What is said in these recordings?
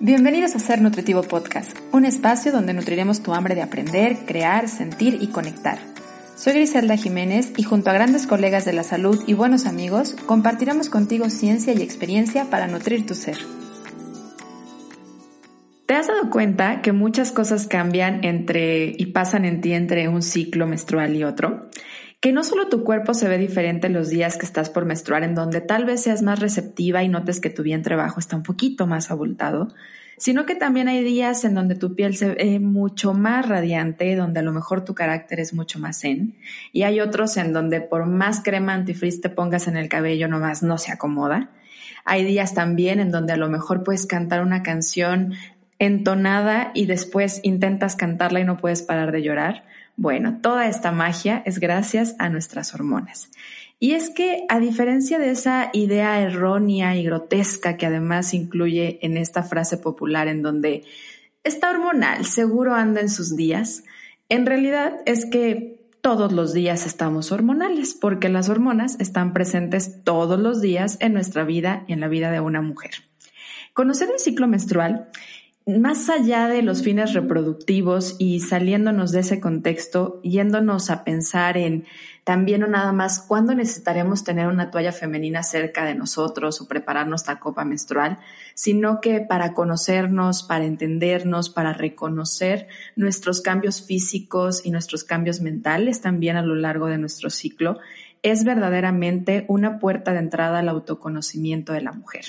Bienvenidos a Ser Nutritivo Podcast, un espacio donde nutriremos tu hambre de aprender, crear, sentir y conectar. Soy Griselda Jiménez y junto a grandes colegas de la salud y buenos amigos, compartiremos contigo ciencia y experiencia para nutrir tu ser. ¿Te has dado cuenta que muchas cosas cambian entre y pasan en ti entre un ciclo menstrual y otro? Que no solo tu cuerpo se ve diferente los días que estás por menstruar, en donde tal vez seas más receptiva y notes que tu vientre bajo está un poquito más abultado, sino que también hay días en donde tu piel se ve mucho más radiante, donde a lo mejor tu carácter es mucho más zen, y hay otros en donde por más crema antifrizz te pongas en el cabello, nomás no se acomoda. Hay días también en donde a lo mejor puedes cantar una canción entonada y después intentas cantarla y no puedes parar de llorar. Bueno, toda esta magia es gracias a nuestras hormonas. Y es que, a diferencia de esa idea errónea y grotesca que además incluye en esta frase popular en donde está hormonal, seguro anda en sus días, en realidad es que todos los días estamos hormonales, porque las hormonas están presentes todos los días en nuestra vida y en la vida de una mujer. Conocer el ciclo menstrual más allá de los fines reproductivos y saliéndonos de ese contexto, yéndonos a pensar en también o nada más cuándo necesitaremos tener una toalla femenina cerca de nosotros o preparar nuestra copa menstrual, sino que para conocernos, para entendernos, para reconocer nuestros cambios físicos y nuestros cambios mentales también a lo largo de nuestro ciclo, es verdaderamente una puerta de entrada al autoconocimiento de la mujer.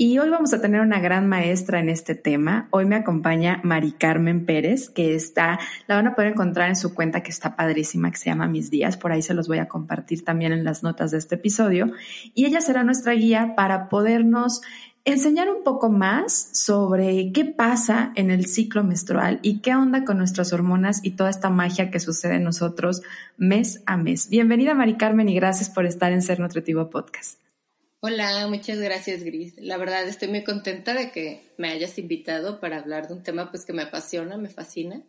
Y hoy vamos a tener una gran maestra en este tema. Hoy me acompaña Mari Carmen Pérez, que está, la van a poder encontrar en su cuenta que está padrísima, que se llama Mis Días. Por ahí se los voy a compartir también en las notas de este episodio. Y ella será nuestra guía para podernos enseñar un poco más sobre qué pasa en el ciclo menstrual y qué onda con nuestras hormonas y toda esta magia que sucede en nosotros mes a mes. Bienvenida Mari Carmen y gracias por estar en Ser Nutritivo Podcast. Hola, muchas gracias Gris. La verdad estoy muy contenta de que me hayas invitado para hablar de un tema pues que me apasiona, me fascina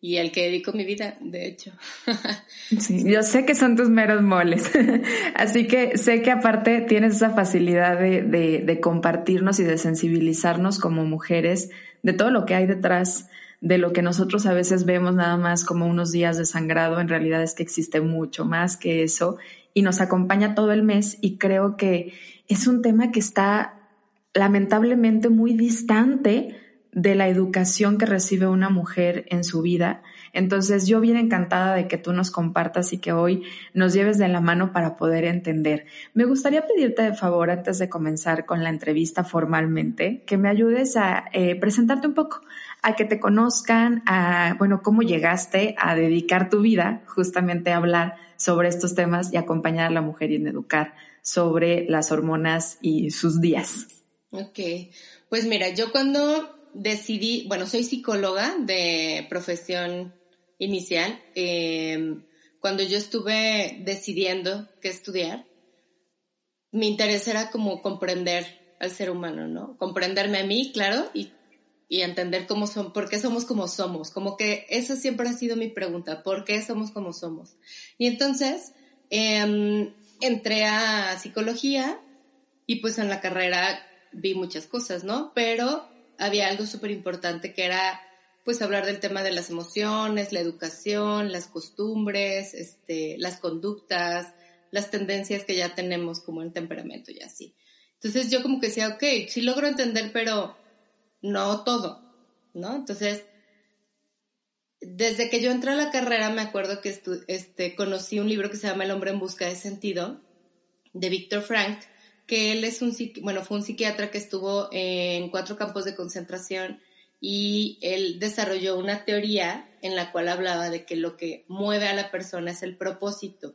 y al que dedico mi vida, de hecho. Sí, yo sé que son tus meros moles, así que sé que aparte tienes esa facilidad de, de, de, compartirnos y de sensibilizarnos como mujeres de todo lo que hay detrás de lo que nosotros a veces vemos nada más como unos días de sangrado, en realidad es que existe mucho más que eso y nos acompaña todo el mes y creo que es un tema que está lamentablemente muy distante de la educación que recibe una mujer en su vida. Entonces yo bien encantada de que tú nos compartas y que hoy nos lleves de la mano para poder entender. Me gustaría pedirte de favor, antes de comenzar con la entrevista formalmente, que me ayudes a eh, presentarte un poco, a que te conozcan, a, bueno, cómo llegaste a dedicar tu vida justamente a hablar sobre estos temas y acompañar a la mujer y en educar sobre las hormonas y sus días. Ok, pues mira, yo cuando decidí, bueno, soy psicóloga de profesión inicial, em, cuando yo estuve decidiendo qué estudiar, mi interés era como comprender al ser humano, ¿no? Comprenderme a mí, claro, y y entender cómo son, por qué somos como somos. Como que esa siempre ha sido mi pregunta, ¿por qué somos como somos? Y entonces em, entré a psicología y pues en la carrera vi muchas cosas, ¿no? Pero había algo súper importante que era pues hablar del tema de las emociones, la educación, las costumbres, este, las conductas, las tendencias que ya tenemos como en temperamento y así. Entonces yo como que decía, ok, sí logro entender, pero no todo, ¿no? Entonces, desde que yo entré a la carrera me acuerdo que este, conocí un libro que se llama El hombre en busca de sentido, de Víctor Frank, que él es un, bueno, fue un psiquiatra que estuvo en cuatro campos de concentración y él desarrolló una teoría en la cual hablaba de que lo que mueve a la persona es el propósito,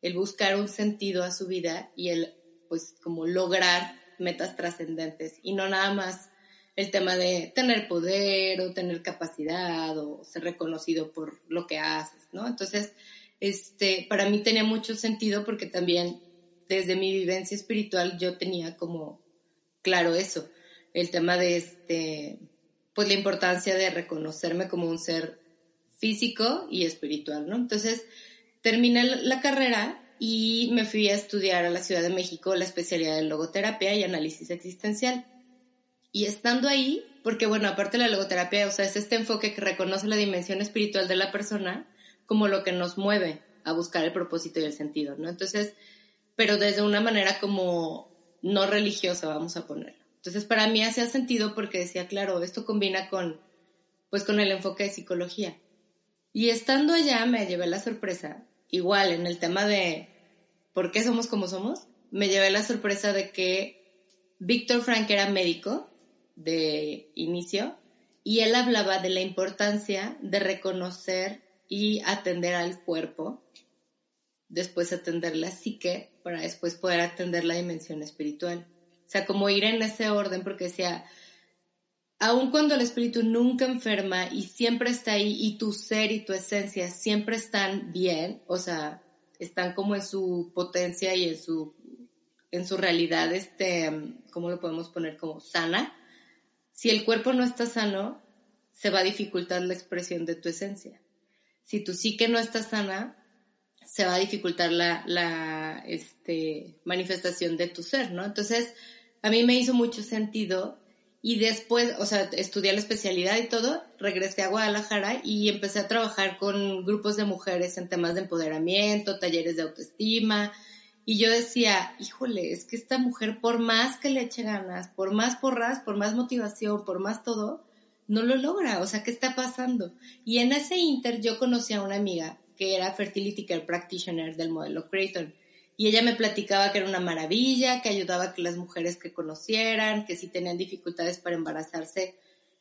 el buscar un sentido a su vida y el, pues, como lograr metas trascendentes y no nada más el tema de tener poder o tener capacidad o ser reconocido por lo que haces, ¿no? Entonces, este, para mí tenía mucho sentido porque también desde mi vivencia espiritual yo tenía como claro eso, el tema de este, pues la importancia de reconocerme como un ser físico y espiritual, ¿no? Entonces, terminé la carrera y me fui a estudiar a la Ciudad de México la especialidad de logoterapia y análisis existencial. Y estando ahí, porque bueno, aparte de la logoterapia, o sea, es este enfoque que reconoce la dimensión espiritual de la persona como lo que nos mueve a buscar el propósito y el sentido, ¿no? Entonces, pero desde una manera como no religiosa, vamos a ponerlo. Entonces, para mí hacía sentido porque decía, claro, esto combina con, pues, con el enfoque de psicología. Y estando allá me llevé la sorpresa, igual en el tema de por qué somos como somos, me llevé la sorpresa de que Víctor Frank era médico de inicio y él hablaba de la importancia de reconocer y atender al cuerpo, después atender la psique, para después poder atender la dimensión espiritual. O sea, como ir en ese orden, porque decía, aun cuando el espíritu nunca enferma y siempre está ahí y tu ser y tu esencia siempre están bien, o sea, están como en su potencia y en su, en su realidad, este, ¿cómo lo podemos poner? Como sana. Si el cuerpo no está sano, se va a dificultar la expresión de tu esencia. Si tu psique no está sana, se va a dificultar la, la este, manifestación de tu ser, ¿no? Entonces, a mí me hizo mucho sentido y después, o sea, estudié la especialidad y todo, regresé a Guadalajara y empecé a trabajar con grupos de mujeres en temas de empoderamiento, talleres de autoestima. Y yo decía, híjole, es que esta mujer, por más que le eche ganas, por más porras, por más motivación, por más todo, no lo logra. O sea, ¿qué está pasando? Y en ese inter yo conocí a una amiga que era Fertility Care Practitioner del modelo Creighton. Y ella me platicaba que era una maravilla, que ayudaba a que las mujeres que conocieran, que si tenían dificultades para embarazarse,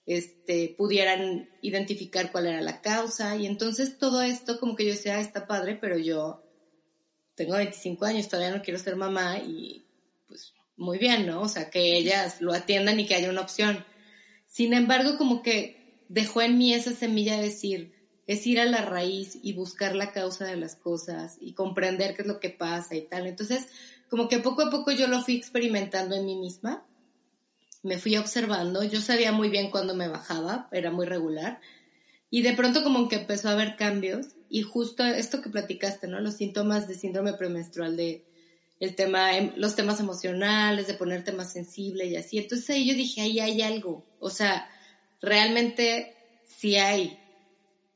este, pudieran identificar cuál era la causa. Y entonces todo esto, como que yo decía, ah, está padre, pero yo tengo 25 años, todavía no quiero ser mamá y pues muy bien, ¿no? O sea, que ellas lo atiendan y que haya una opción. Sin embargo, como que dejó en mí esa semilla de decir, es ir a la raíz y buscar la causa de las cosas y comprender qué es lo que pasa y tal. Entonces, como que poco a poco yo lo fui experimentando en mí misma, me fui observando, yo sabía muy bien cuándo me bajaba, era muy regular, y de pronto como que empezó a haber cambios y justo esto que platicaste, ¿no? Los síntomas de síndrome premenstrual de el tema, em, los temas emocionales, de ponerte más sensible y así. Entonces ahí yo dije, ahí hay algo. O sea, realmente sí hay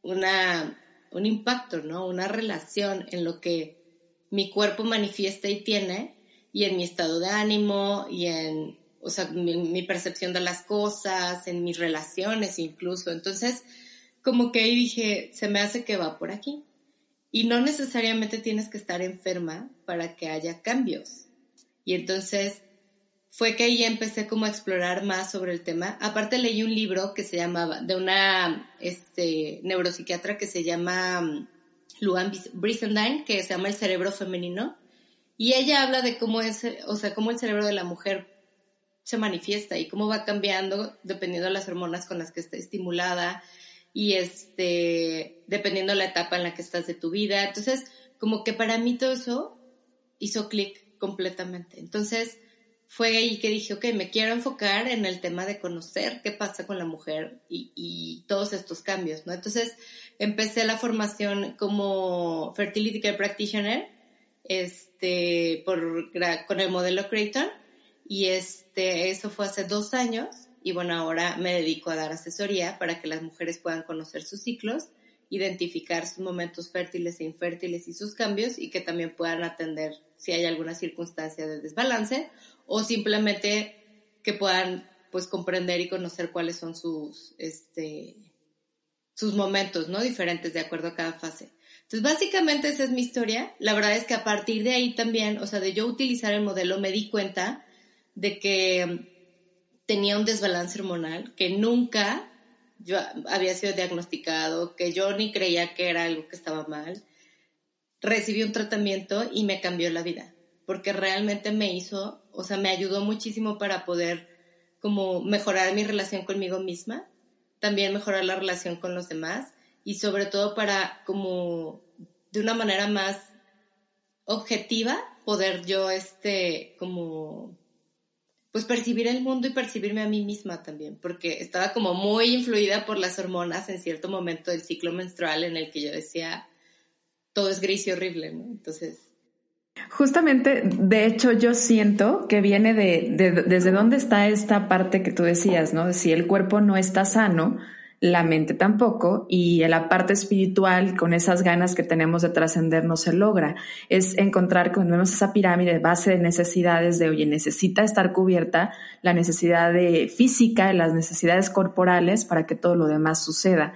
una, un impacto, ¿no? Una relación en lo que mi cuerpo manifiesta y tiene y en mi estado de ánimo y en, o sea, mi, percepción de las cosas, en mis relaciones incluso. Entonces, como que ahí dije, se me hace que va por aquí. Y no necesariamente tienes que estar enferma para que haya cambios. Y entonces fue que ahí empecé como a explorar más sobre el tema. Aparte leí un libro que se llamaba, de una este, neuropsiquiatra que se llama um, Luan Brisendine, que se llama El cerebro femenino. Y ella habla de cómo es, o sea, cómo el cerebro de la mujer se manifiesta y cómo va cambiando dependiendo de las hormonas con las que está estimulada y este, dependiendo de la etapa en la que estás de tu vida. Entonces, como que para mí todo eso hizo clic completamente. Entonces, fue ahí que dije, ok, me quiero enfocar en el tema de conocer qué pasa con la mujer y, todos estos cambios, ¿no? Entonces empecé la formación como Fertility Care Practitioner, este, por, con el modelo Creighton, y este, eso fue hace dos años, y bueno, ahora me dedico a dar asesoría para que las mujeres puedan conocer sus ciclos, identificar sus momentos fértiles e infértiles y sus cambios, y que también puedan atender si hay alguna circunstancia de desbalance o simplemente que puedan pues comprender y conocer cuáles son sus, este, sus momentos, ¿no? Diferentes de acuerdo a cada fase. Entonces, básicamente esa es mi historia. La verdad es que a partir de ahí también, o sea, de yo utilizar el modelo, me di cuenta de que tenía un desbalance hormonal, que nunca yo había sido diagnosticado, que yo ni creía que era algo que estaba mal. Recibí un tratamiento y me cambió la vida porque realmente me hizo, o sea, me ayudó muchísimo para poder como mejorar mi relación conmigo misma, también mejorar la relación con los demás y sobre todo para como de una manera más objetiva poder yo este como pues percibir el mundo y percibirme a mí misma también, porque estaba como muy influida por las hormonas en cierto momento del ciclo menstrual en el que yo decía todo es gris y horrible, ¿no? Entonces Justamente, de hecho, yo siento que viene de, desde dónde está esta parte que tú decías, ¿no? Si el cuerpo no está sano, la mente tampoco, y la parte espiritual, con esas ganas que tenemos de trascender, no se logra. Es encontrar, cuando vemos esa pirámide, base de necesidades de, oye, necesita estar cubierta la necesidad de física, las necesidades corporales para que todo lo demás suceda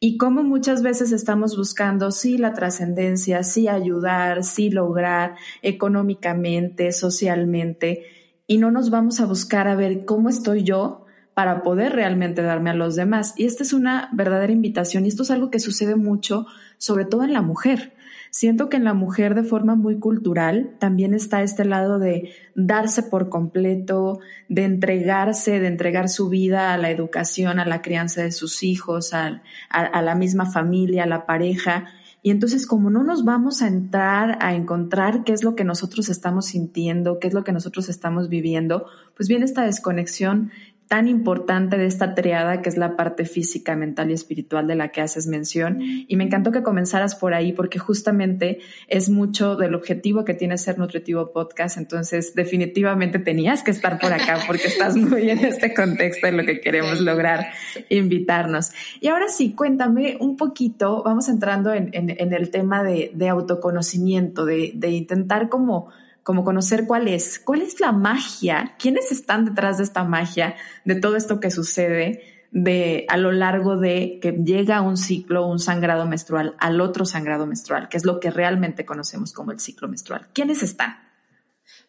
y cómo muchas veces estamos buscando sí la trascendencia, sí ayudar, sí lograr económicamente, socialmente, y no nos vamos a buscar a ver cómo estoy yo para poder realmente darme a los demás. Y esta es una verdadera invitación y esto es algo que sucede mucho, sobre todo en la mujer. Siento que en la mujer de forma muy cultural también está este lado de darse por completo, de entregarse, de entregar su vida a la educación, a la crianza de sus hijos, a, la misma familia, a la pareja. Y entonces como no nos vamos a entrar a encontrar qué es lo que nosotros estamos sintiendo, qué es lo que nosotros estamos viviendo, pues viene esta desconexión tan importante de esta triada que es la parte física, mental y espiritual de la que haces mención. Y me encantó que comenzaras por ahí porque justamente es mucho del objetivo que tiene Ser Nutritivo Podcast. Entonces, definitivamente tenías que estar por acá porque estás muy en este contexto de lo que queremos lograr, invitarnos. Y ahora sí, cuéntame un poquito, vamos entrando en, el tema de, autoconocimiento, de, de intentar como como conocer cuál es, cuál es la magia, quiénes están detrás de esta magia, de todo esto que sucede de a lo largo de que llega un ciclo, un sangrado menstrual al otro sangrado menstrual, que es lo que realmente conocemos como el ciclo menstrual. ¿Quiénes están?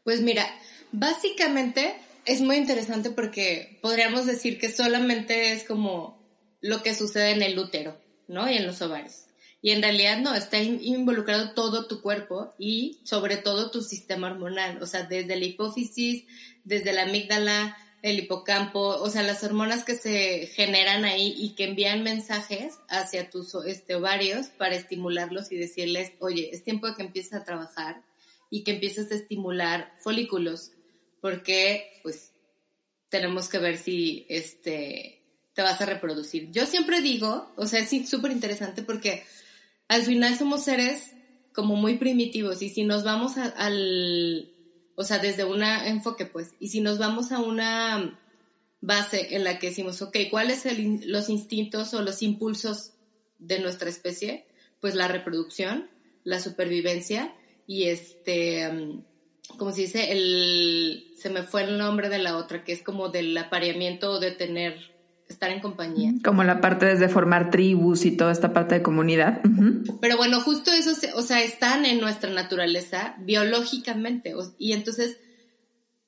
Pues mira, básicamente es muy interesante porque podríamos decir que solamente es como lo que sucede en el útero, ¿no? Y en los ovarios. Y en realidad no, está involucrado todo tu cuerpo y sobre todo tu sistema hormonal, o sea, desde la hipófisis, desde la amígdala, el hipocampo, o sea, las hormonas que se generan ahí y que envían mensajes hacia tus este, ovarios para estimularlos y decirles, oye, es tiempo de que empieces a trabajar y que empieces a estimular folículos, porque pues tenemos que ver si este te vas a reproducir. Yo siempre digo, o sea, es súper interesante porque al final somos seres como muy primitivos y si nos vamos al, o sea, desde un enfoque, pues, y si nos vamos a una base en la que decimos, ok, ¿cuáles son los instintos o los impulsos de nuestra especie? Pues la reproducción, la supervivencia y este, um, como se dice, el, se me fue el nombre de la otra, que es como del apareamiento o de tener estar en compañía. Como la parte desde formar tribus y toda esta parte de comunidad. Pero bueno, justo eso, o sea, están en nuestra naturaleza biológicamente. Y entonces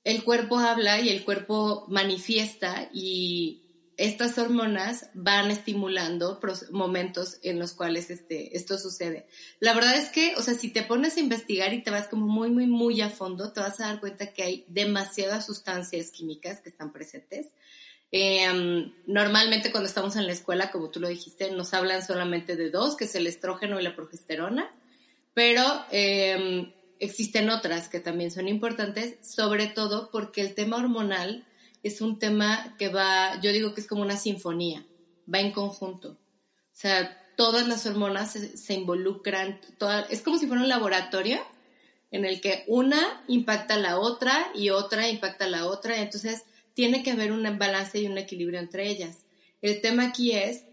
el cuerpo habla y el cuerpo manifiesta y estas hormonas van estimulando momentos en los cuales este, esto sucede. La verdad es que, o sea, si te pones a investigar y te vas como muy, muy, muy a fondo, te vas a dar cuenta que hay demasiadas sustancias químicas que están presentes Em, normalmente cuando estamos en la escuela, como tú lo dijiste, nos hablan solamente de dos, que es el estrógeno y la progesterona, pero em, existen otras que también son importantes, sobre todo porque el tema hormonal es un tema que va, yo digo que es como una sinfonía, va en conjunto. O sea, todas las hormonas se, involucran, es como si fuera un laboratorio en el que una impacta a la otra y otra impacta a la otra. Entonces, tiene que haber un balance y un equilibrio entre ellas. El tema aquí es,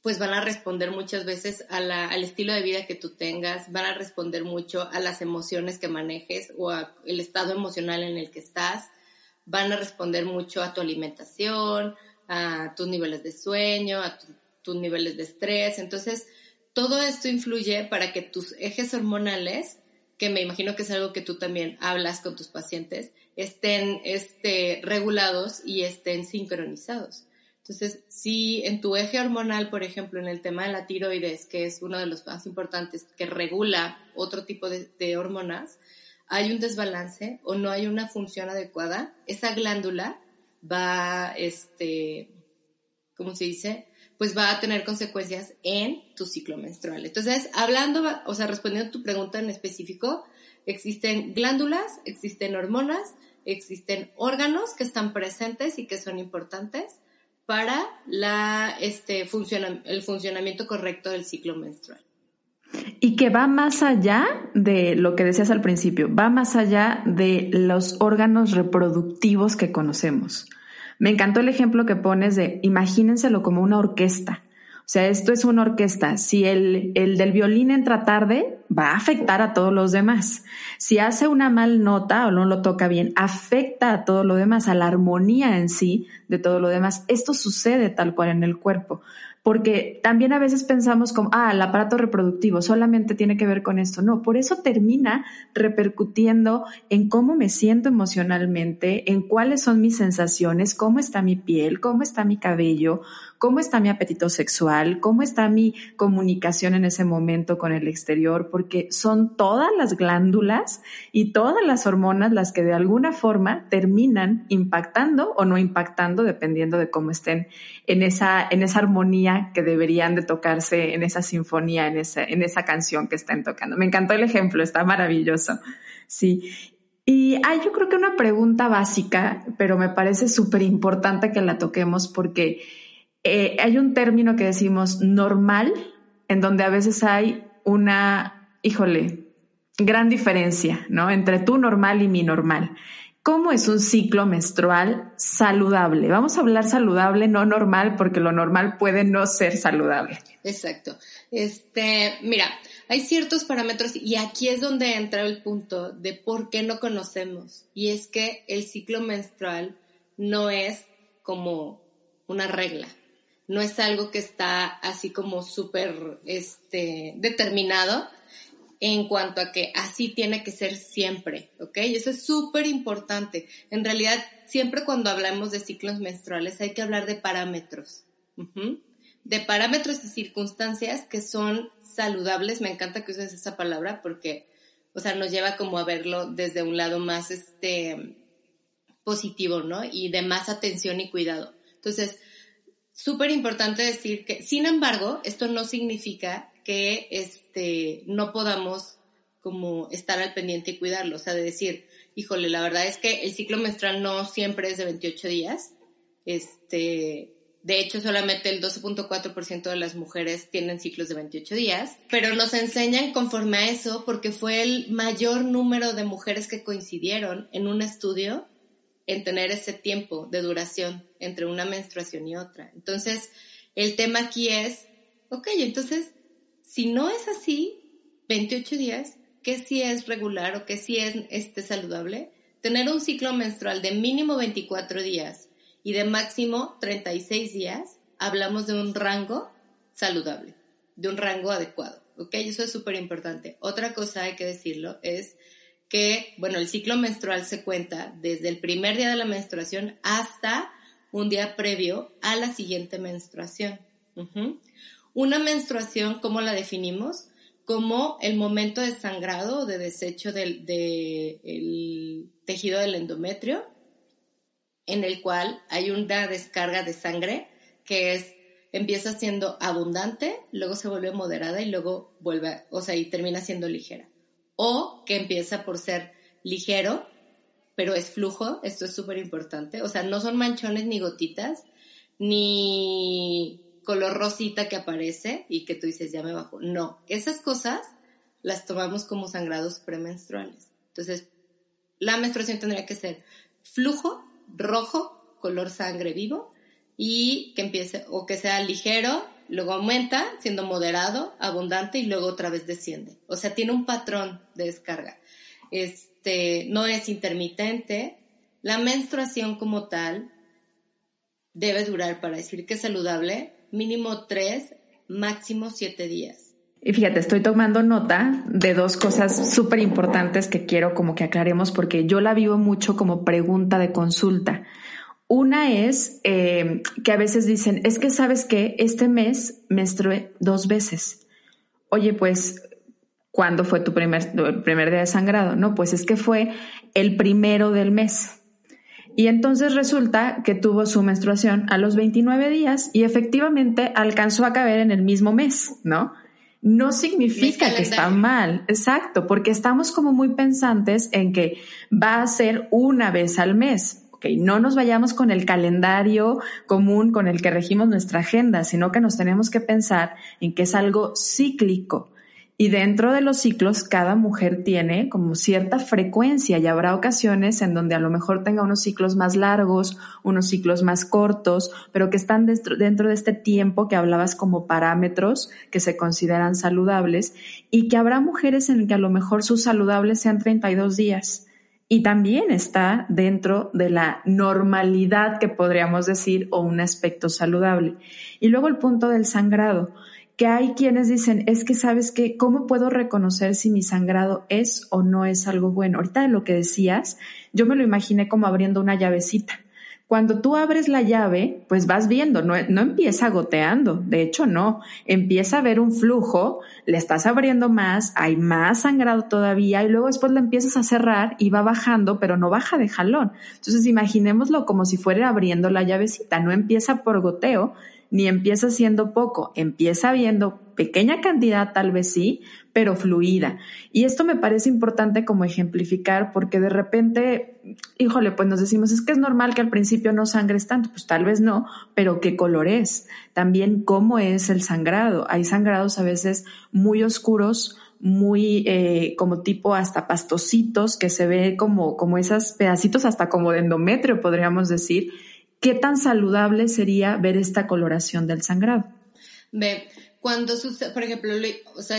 pues van a responder muchas veces al estilo de vida que tú tengas, van a responder mucho a las emociones que manejes o al estado emocional en el que estás, van a responder mucho a tu alimentación, a tus niveles de sueño, a tus niveles de estrés. Entonces, todo esto influye para que tus ejes hormonales, que me imagino que es algo que tú también hablas con tus pacientes, estén este, regulados y estén sincronizados. Entonces, si en tu eje hormonal, por ejemplo, en el tema de la tiroides, que es uno de los más importantes, que regula otro tipo de, hormonas, hay un desbalance o no hay una función adecuada, esa glándula va, este, ¿cómo se dice? Pues va a tener consecuencias en tu ciclo menstrual. Entonces, hablando, o sea, respondiendo a tu pregunta en específico, existen glándulas, existen hormonas, existen órganos que están presentes y que son importantes para la, este, el funcionamiento correcto del ciclo menstrual. Y que va más allá de lo que decías al principio, va más allá de los órganos reproductivos que conocemos. Me encantó el ejemplo que pones de imagínenselo como una orquesta. O sea, esto es una orquesta. Si el, el, del violín entra tarde, va a afectar a todos los demás. Si hace una mal nota o no lo toca bien, afecta a todo lo demás, a la armonía en sí de todo lo demás. Esto sucede tal cual en el cuerpo porque también a veces pensamos como, ah, el aparato reproductivo solamente tiene que ver con esto. No, por eso termina repercutiendo en cómo me siento emocionalmente, en cuáles son mis sensaciones, cómo está mi piel, cómo está mi cabello, cómo está mi apetito sexual, cómo está mi comunicación en ese momento con el exterior, porque son todas las glándulas y todas las hormonas las que de alguna forma terminan impactando o no impactando, dependiendo de cómo estén en esa, en esa armonía que deberían de tocarse en esa sinfonía, en esa, en esa canción que estén tocando. Me encantó el ejemplo, está maravilloso. Sí. Y hay yo creo que una pregunta básica, pero me parece súper importante que la toquemos porque eh, hay un término que decimos normal, en donde a veces hay una, híjole, gran diferencia, ¿no? Entre tu normal y mi normal. ¿Cómo es un ciclo menstrual saludable? Vamos a hablar saludable, no normal, porque lo normal puede no ser saludable. Exacto. Este, mira, hay ciertos parámetros y aquí es donde entra el punto de por qué no conocemos. Y es que el ciclo menstrual no es como una regla no es algo que está así como súper este, determinado en cuanto a que así tiene que ser siempre, ¿ok? Eso es súper importante. En realidad, siempre cuando hablamos de ciclos menstruales hay que hablar de parámetros, de parámetros y circunstancias que son saludables. Me encanta que uses esa palabra porque, o sea, nos lleva como a verlo desde un lado más, este, positivo, ¿no? Y de más atención y cuidado. Entonces, súper importante decir que, sin embargo, esto no significa que este, no podamos como estar al pendiente y cuidarlo. O sea, de decir, híjole, la verdad es que el ciclo menstrual no siempre es de 28 días. Este, de hecho, solamente el 12.4% de las mujeres tienen ciclos de 28 días, pero nos enseñan conforme a eso porque fue el mayor número de mujeres que coincidieron en un estudio en tener ese tiempo de duración entre una menstruación y otra. Entonces, el tema aquí es, ok, entonces, si no es así, 28 días, ¿qué sí es regular o qué sí es este, saludable? Tener un ciclo menstrual de mínimo 24 días y de máximo 36 días, hablamos de un rango saludable, de un rango adecuado. ¿Ok? Eso es súper importante. Otra cosa hay que decirlo es que, bueno, el ciclo menstrual se cuenta desde el primer día de la menstruación hasta un día previo a la siguiente menstruación. Una menstruación, ¿cómo la definimos? Como el momento de sangrado o de desecho del tejido del endometrio, en el cual hay una descarga de sangre que es empieza siendo abundante, luego se vuelve moderada y luego vuelve, o sea, y termina siendo ligera o que empieza por ser ligero, pero es flujo, esto es súper importante, o sea, no son manchones ni gotitas, ni color rosita que aparece y que tú dices, ya me bajo. No, esas cosas las tomamos como sangrados premenstruales. Entonces, la menstruación tendría que ser flujo, rojo, color sangre vivo, y que empiece, o que sea ligero, luego aumenta siendo moderado, abundante y luego otra vez desciende. O sea, tiene un patrón de descarga. Este, no es intermitente. La menstruación como tal debe durar, para decir que es saludable, mínimo tres, máximo siete días. Y fíjate, estoy tomando nota de dos cosas súper importantes que quiero como que aclaremos porque yo la vivo mucho como pregunta de consulta. Una es eh, que a veces dicen, es que sabes que este mes menstrué dos veces. Oye, pues, ¿cuándo fue tu primer, primer día de sangrado? No, pues es que fue el primero del mes. Y entonces resulta que tuvo su menstruación a los 29 días y efectivamente alcanzó a caber en el mismo mes, ¿no? No significa que está mal, exacto, porque estamos como muy pensantes en que va a ser una vez al mes no nos vayamos con el calendario común con el que regimos nuestra agenda, sino que nos tenemos que pensar en que es algo cíclico Y dentro de los ciclos, cada mujer tiene como cierta frecuencia y habrá ocasiones en donde a lo mejor tenga unos ciclos más largos, unos ciclos más cortos, pero que están dentro, dentro de este tiempo que hablabas como parámetros que se consideran saludables y que habrá mujeres en que a lo mejor sus saludables sean 32 días. Y también está dentro de la normalidad que podríamos decir o un aspecto saludable. Y luego el punto del sangrado que hay quienes dicen, es que sabes que, ¿cómo puedo reconocer si mi sangrado es o no es algo bueno? Ahorita de lo que decías, yo me lo imaginé como abriendo una llavecita. Cuando tú abres la llave, pues vas viendo, no, no empieza goteando, de hecho no, empieza a ver un flujo, le estás abriendo más, hay más sangrado todavía y luego después la empiezas a cerrar y va bajando, pero no baja de jalón. Entonces imaginémoslo como si fuera abriendo la llavecita, no empieza por goteo, ni empieza siendo poco, empieza viendo pequeña cantidad tal vez sí, pero fluida. Y esto me parece importante como ejemplificar porque de repente, híjole, pues nos decimos, es que es normal que al principio no sangres tanto, pues tal vez no, pero qué color es, también cómo es el sangrado. Hay sangrados a veces muy oscuros, muy eh, como tipo hasta pastositos que se ve como, como esos pedacitos hasta como de endometrio, podríamos decir, ¿qué tan saludable sería ver esta coloración del sangrado? Ve, cuando sucede, por ejemplo, o sea,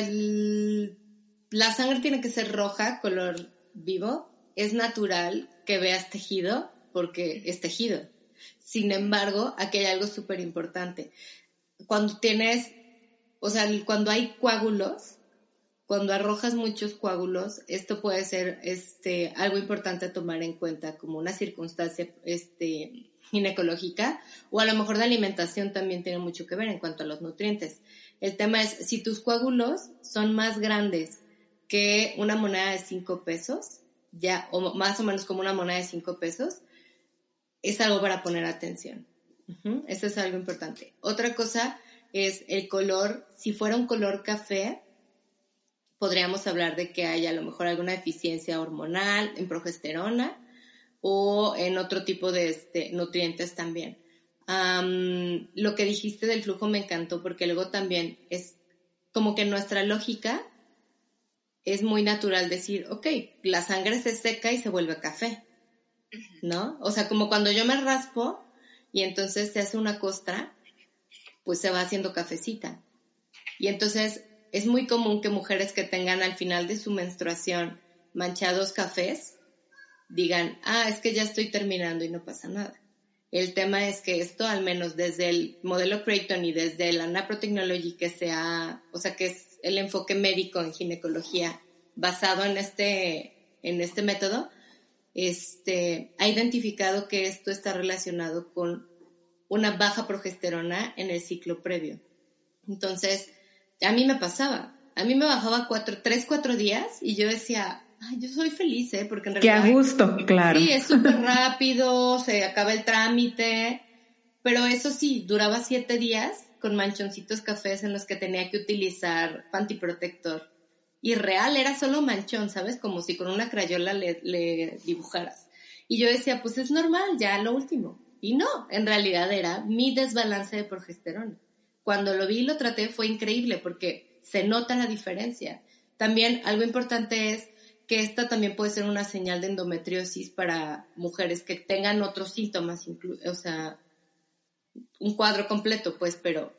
la sangre tiene que ser roja, color vivo, es natural que veas tejido porque es tejido. Sin embargo, aquí hay algo súper importante. Cuando tienes, o sea, cuando hay coágulos, cuando arrojas muchos coágulos, esto puede ser este, algo importante a tomar en cuenta como una circunstancia este, ginecológica o a lo mejor de alimentación también tiene mucho que ver en cuanto a los nutrientes. El tema es, si tus coágulos son más grandes que una moneda de 5 pesos, ya, o más o menos como una moneda de 5 pesos, es algo para poner atención. Eso es algo importante. Otra cosa es el color. Si fuera un color café, podríamos hablar de que hay a lo mejor alguna deficiencia hormonal en progesterona o en otro tipo de este, nutrientes también. lo que dijiste del flujo me encantó porque luego también es como que nuestra lógica es muy natural decir, ok, la sangre se seca y se vuelve café, ¿no? O sea, como cuando yo me raspo y entonces se hace una costra, pues se va haciendo cafecita. Y entonces es muy común que mujeres que tengan al final de su menstruación manchados cafés, digan, ah, es que ya estoy terminando y no pasa nada. El tema es que esto, al menos desde el modelo Creighton y desde la Naprotechnology, que sea, o sea, que es el enfoque médico en ginecología basado en este, en este método, este, ha identificado que esto está relacionado con una baja progesterona en el ciclo previo. Entonces, a mí me pasaba, a mí me bajaba cuatro, tres, cuatro días y yo decía, Ay, yo soy feliz, ¿eh? Porque en realidad... Qué a gusto, claro. Sí, es súper rápido, se acaba el trámite, pero eso sí, duraba siete días con manchoncitos cafés en los que tenía que utilizar pantiprotector. Y real, era solo manchón, ¿sabes? Como si con una crayola le, dibujaras. Y yo decía, pues es normal, ya lo último. Y no, en realidad era mi desbalance de progesterona. Cuando lo vi y lo traté fue increíble porque se nota la diferencia. También algo importante es que esta también puede ser una señal de endometriosis para mujeres que tengan otros síntomas, o sea, un cuadro completo, pues, pero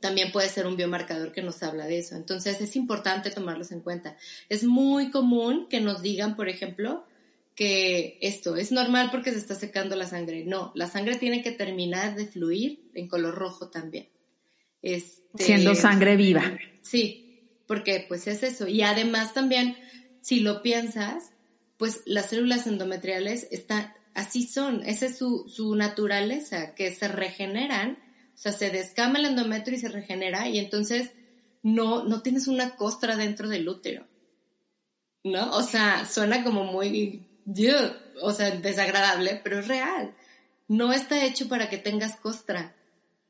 también puede ser un biomarcador que nos habla de eso. Entonces es importante tomarlos en cuenta. Es muy común que nos digan, por ejemplo, que esto es normal porque se está secando la sangre. No, la sangre tiene que terminar de fluir en color rojo también. Este, Siendo sangre viva. Sí, porque pues es eso. Y además también si lo piensas, pues las células endometriales están, así son, esa es su, su naturaleza, que se regeneran, o sea, se descama el endometrio y se regenera, y entonces no, no tienes una costra dentro del útero. ¿No? O sea, suena como muy, o sea, desagradable, pero es real. No está hecho para que tengas costra.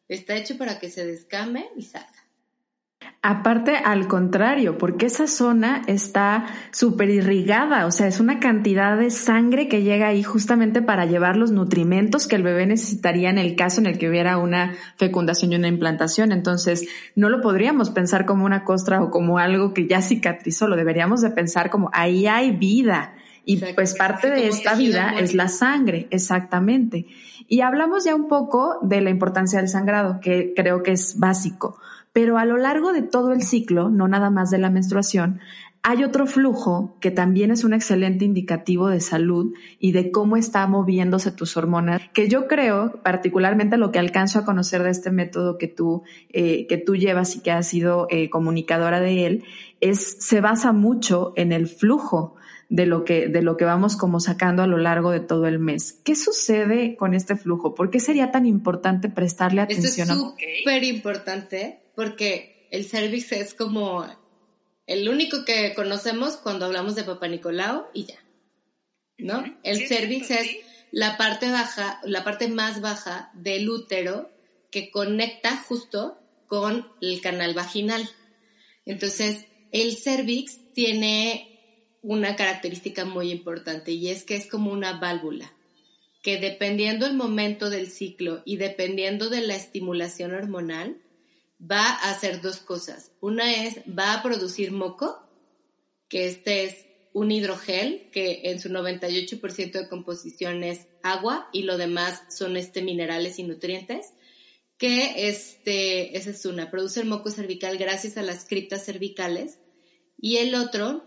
Está hecho para que se descame y salga. Aparte, al contrario, porque esa zona está súper irrigada, o sea, es una cantidad de sangre que llega ahí justamente para llevar los nutrimentos que el bebé necesitaría en el caso en el que hubiera una fecundación y una implantación. Entonces, no lo podríamos pensar como una costra o como algo que ya cicatrizó, lo deberíamos de pensar como ahí hay vida. Y pues parte de esta vida es la sangre, exactamente. Y hablamos ya un poco de la importancia del sangrado, que creo que es básico. Pero a lo largo de todo el ciclo, no nada más de la menstruación, hay otro flujo que también es un excelente indicativo de salud y de cómo está moviéndose tus hormonas, que yo creo, particularmente lo que alcanzo a conocer de este método que tú, eh, que tú llevas y que has sido eh, comunicadora de él, es, se basa mucho en el flujo de lo que, de lo que vamos como sacando a lo largo de todo el mes. ¿Qué sucede con este flujo? ¿Por qué sería tan importante prestarle atención? Esto es súper importante porque el cervix es como el único que conocemos cuando hablamos de Papá Nicolau y ya. ¿No? El cervix es la parte baja, la parte más baja del útero que conecta justo con el canal vaginal. Entonces, el cervix tiene una característica muy importante y es que es como una válvula que dependiendo el momento del ciclo y dependiendo de la estimulación hormonal, va a hacer dos cosas. Una es, va a producir moco, que este es un hidrogel que en su 98% de composición es agua y lo demás son este minerales y nutrientes, que este, esa es una, produce el moco cervical gracias a las criptas cervicales y el otro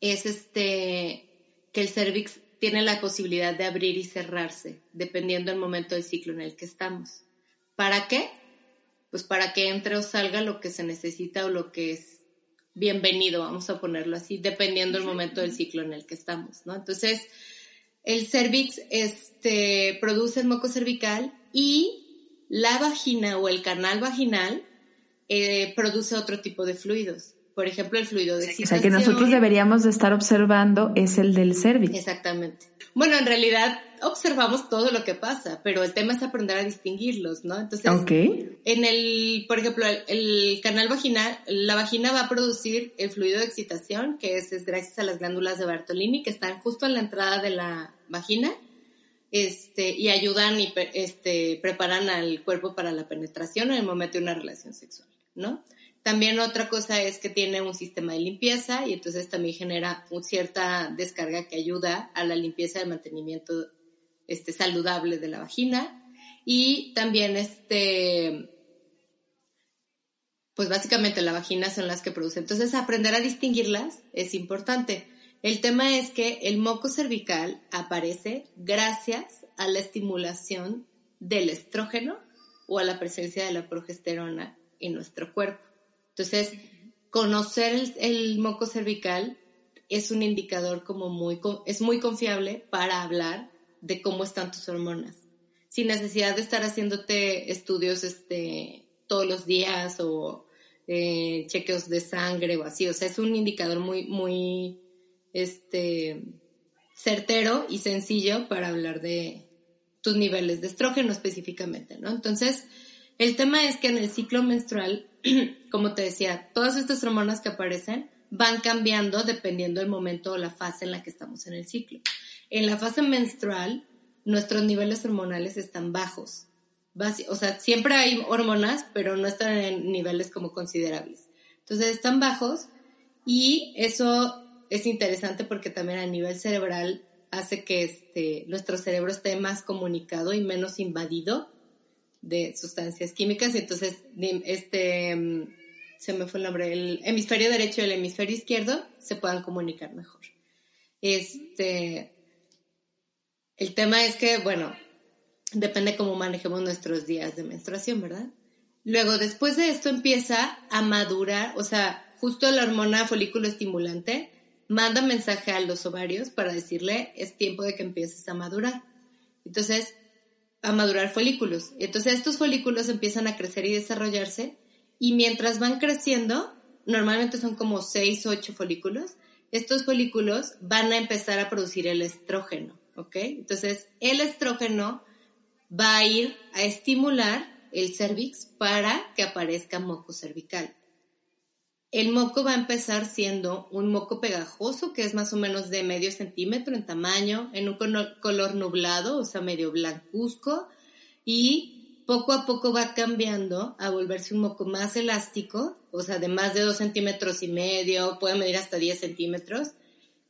es este, que el cervix tiene la posibilidad de abrir y cerrarse dependiendo del momento del ciclo en el que estamos. ¿Para qué? Pues para que entre o salga lo que se necesita o lo que es bienvenido, vamos a ponerlo así, dependiendo del momento del ciclo en el que estamos, ¿no? Entonces, el cervix este, produce el moco cervical y la vagina o el canal vaginal eh, produce otro tipo de fluidos. Por ejemplo, el fluido de excitación. O sea, que nosotros deberíamos de estar observando es el del cervix. Exactamente. Bueno, en realidad observamos todo lo que pasa, pero el tema es aprender a distinguirlos, ¿no? Entonces, en el, por ejemplo, el, canal vaginal, la vagina va a producir el fluido de excitación, que es, es, gracias a las glándulas de Bartolini, que están justo en la entrada de la vagina, este, y ayudan y este, preparan al cuerpo para la penetración en el momento de una relación sexual, ¿no? También otra cosa es que tiene un sistema de limpieza y entonces también genera cierta descarga que ayuda a la limpieza y mantenimiento este, saludable de la vagina. Y también este, pues básicamente la vagina son las que producen. Entonces aprender a distinguirlas es importante. El tema es que el moco cervical aparece gracias a la estimulación del estrógeno o a la presencia de la progesterona en nuestro cuerpo. Entonces, conocer el, moco cervical es un indicador como muy, es muy confiable para hablar de cómo están tus hormonas, sin necesidad de estar haciéndote estudios este, todos los días o eh, chequeos de sangre o así. O sea, es un indicador muy, muy, este, certero y sencillo para hablar de tus niveles de estrógeno específicamente, ¿no? Entonces, el tema es que en el ciclo menstrual, como te decía, todas estas hormonas que aparecen van cambiando dependiendo del momento o la fase en la que estamos en el ciclo. En la fase menstrual, nuestros niveles hormonales están bajos. O sea, siempre hay hormonas, pero no están en niveles como considerables. Entonces están bajos y eso es interesante porque también a nivel cerebral hace que este, nuestro cerebro esté más comunicado y menos invadido de sustancias químicas. Entonces, este, mm, se me fue el nombre, el hemisferio derecho y el hemisferio izquierdo se puedan comunicar mejor. Este, el tema es que, bueno, depende cómo manejemos nuestros días de menstruación, ¿verdad? Luego, después de esto empieza a madurar, o sea, justo la hormona folículo estimulante manda mensaje a los ovarios para decirle es tiempo de que empieces a madurar. Entonces, a madurar folículos. Entonces estos folículos empiezan a crecer y desarrollarse y mientras van creciendo, normalmente son como 6 o 8 folículos, estos folículos van a empezar a producir el estrógeno, ¿ok? Entonces el estrógeno va a ir a estimular el cervix para que aparezca moco cervical. El moco va a empezar siendo un moco pegajoso, que es más o menos de medio centímetro en tamaño, en un color nublado, o sea, medio blancuzco, y poco a poco va cambiando a volverse un moco más elástico, o sea, de más de dos centímetros y medio, puede medir hasta 10 centímetros,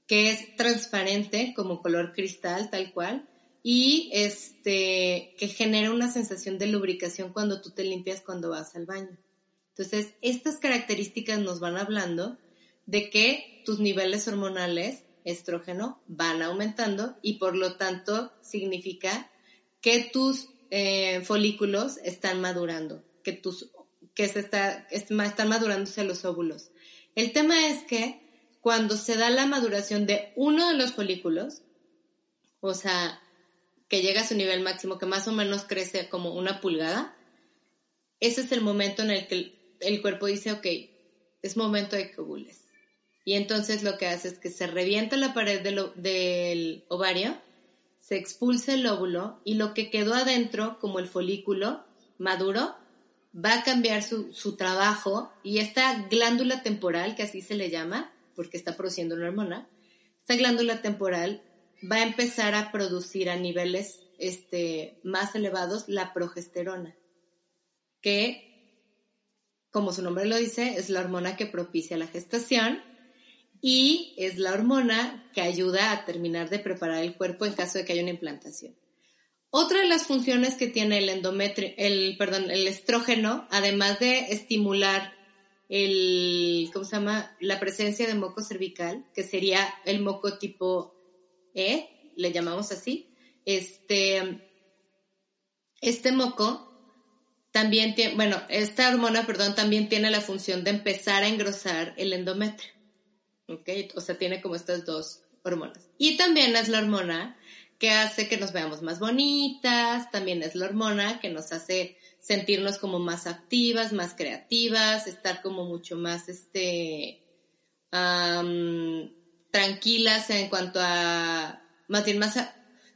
que es transparente como color cristal, tal cual, y este, que genera una sensación de lubricación cuando tú te limpias cuando vas al baño. Entonces, estas características nos van hablando de que tus niveles hormonales, estrógeno, van aumentando y por lo tanto significa que tus eh, folículos están madurando, que, tus, que se está, están madurándose los óvulos. El tema es que cuando se da la maduración de uno de los folículos, o sea, que llega a su nivel máximo, que más o menos crece como una pulgada, ese es el momento en el que el cuerpo dice, ok, es momento de que ovules. Y entonces lo que hace es que se revienta la pared del, ovario, se expulsa el óvulo y lo que quedó adentro, como el folículo maduro, va a cambiar su, su, trabajo y esta glándula temporal, que así se le llama, porque está produciendo una hormona, esta glándula temporal va a empezar a producir a niveles este, más elevados la progesterona, que como su nombre lo dice, es la hormona que propicia la gestación y es la hormona que ayuda a terminar de preparar el cuerpo en caso de que haya una implantación. Otra de las funciones que tiene el endometrio, el, perdón, el estrógeno, además de estimular el, ¿cómo se llama? La presencia de moco cervical, que sería el moco tipo E, le llamamos así. Este, este moco también tiene, bueno, esta hormona, perdón, también tiene la función de empezar a engrosar el endometrio. ¿Ok? O sea, tiene como estas dos hormonas. Y también es la hormona que hace que nos veamos más bonitas, también es la hormona que nos hace sentirnos como más activas, más creativas, estar como mucho más, este, tranquilas en cuanto a, más bien más,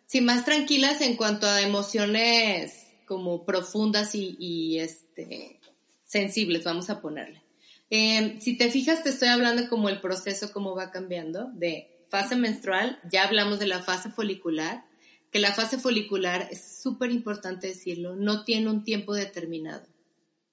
sí, más tranquilas en cuanto a emociones como profundas y, este, sensibles, vamos a ponerle. Em, si te fijas, te estoy hablando como el proceso, cómo va cambiando de fase menstrual, ya hablamos de la fase folicular, que la fase folicular es súper importante decirlo, no tiene un tiempo determinado,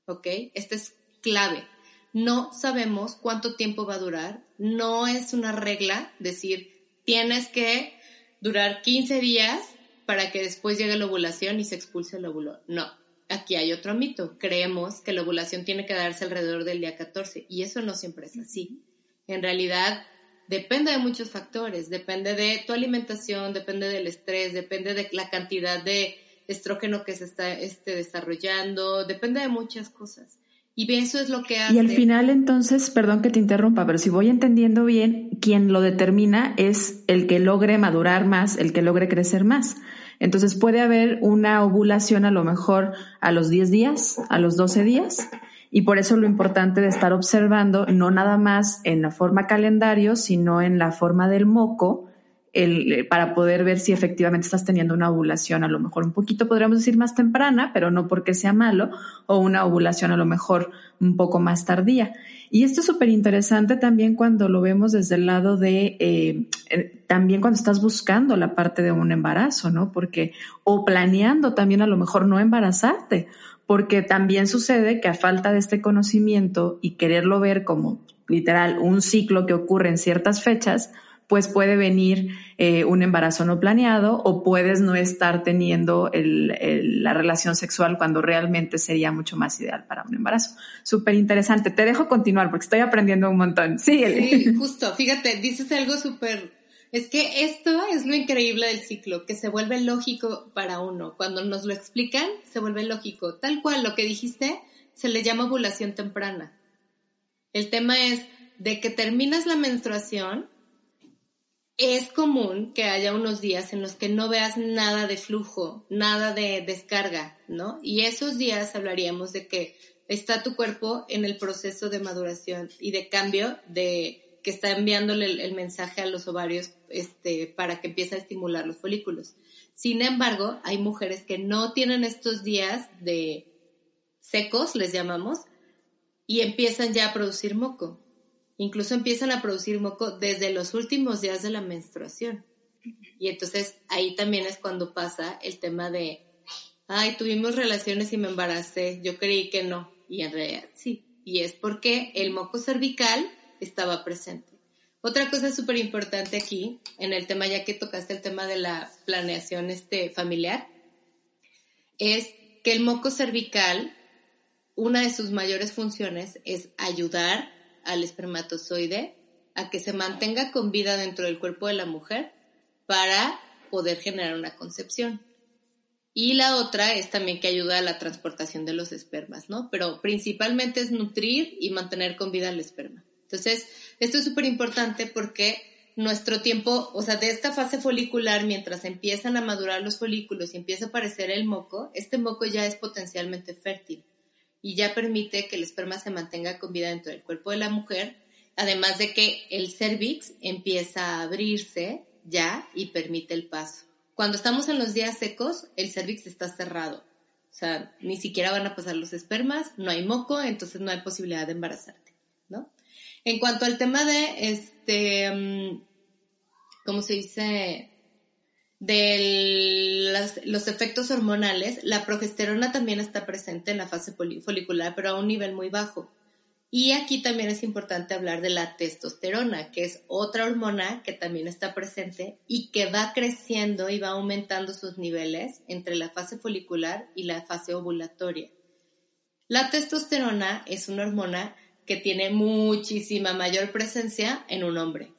¿ok? Esta es clave. No sabemos cuánto tiempo va a durar, no es una regla decir, tienes que durar 15 días para que después llegue la ovulación y se expulse el óvulo. No, aquí hay otro mito. Creemos que la ovulación tiene que darse alrededor del día 14 y eso no siempre es así. En realidad, depende de muchos factores. Depende de tu alimentación, depende del estrés, depende de la cantidad de estrógeno que se está este, desarrollando, depende de muchas cosas. Y eso es lo que hace. Y al final, entonces, perdón que te interrumpa, pero si voy entendiendo bien, quien lo determina es el que logre madurar más, el que logre crecer más. Entonces puede haber una ovulación a lo mejor a los 10 días, a los 12 días, y por eso lo importante de estar observando, no nada más en la forma calendario, sino en la forma del moco, el, para poder ver si efectivamente estás teniendo una ovulación a lo mejor un poquito, podríamos decir, más temprana, pero no porque sea malo, o una ovulación a lo mejor un poco más tardía. Y esto es súper interesante también cuando lo vemos desde el lado de, eh, eh, también cuando estás buscando la parte de un embarazo, ¿no? Porque, o planeando también a lo mejor no embarazarte, porque también sucede que a falta de este conocimiento y quererlo ver como literal un ciclo que ocurre en ciertas fechas, pues puede venir eh, un embarazo no planeado o puedes no estar teniendo la relación sexual cuando realmente sería mucho más ideal para un embarazo. Súper interesante. Te dejo continuar porque estoy aprendiendo un montón. Sí, justo. Fíjate, dices algo súper... Es que esto es lo increíble del ciclo, que se vuelve lógico para uno. Cuando nos lo explican, se vuelve lógico. Tal cual, lo que dijiste, se le llama ovulación temprana. El tema es de que terminas la menstruación es común que haya unos días en los que no veas nada de flujo, nada de descarga, ¿no? Y esos días hablaríamos de que está tu cuerpo en el proceso de maduración y de cambio de que está enviándole el, mensaje a los ovarios este, para que empiece a estimular los folículos. Sin embargo, hay mujeres que no tienen estos días de secos, les llamamos, y empiezan ya a producir moco. Incluso empiezan a producir moco desde los últimos días de la menstruación. Y entonces ahí también es cuando pasa el tema de, ay, tuvimos relaciones y me embaracé, yo creí que no, y en realidad sí. Y es porque el moco cervical estaba presente. Otra cosa súper importante aquí, en el tema, ya que tocaste el tema de la planeación este, familiar, es que el moco cervical, una de sus mayores funciones es ayudar al espermatozoide a que se mantenga con vida dentro del cuerpo de la mujer para poder generar una concepción. Y la otra es también que ayuda a la transportación de los espermas, ¿no? Pero principalmente es nutrir y mantener con vida el esperma. Entonces, esto es súper importante porque nuestro tiempo, o sea, de esta fase folicular, mientras empiezan a madurar los folículos y empieza a aparecer el moco, este moco ya es potencialmente fértil y ya permite que el esperma se mantenga con vida dentro del cuerpo de la mujer, además de que el cervix empieza a abrirse ya y permite el paso. Cuando estamos en los días secos, el cervix está cerrado. O sea, ni siquiera van a pasar los espermas, no hay moco, entonces no hay posibilidad de embarazarte, ¿no? En cuanto al tema de, este, mm, ¿cómo se dice? De los efectos hormonales, la progesterona también está presente en la fase folicular, pero a un nivel muy bajo. Y aquí también es importante hablar de la testosterona, que es otra hormona que también está presente y que va creciendo y va aumentando sus niveles entre la fase folicular y la fase ovulatoria. La testosterona es una hormona que tiene muchísima mayor presencia en un hombre.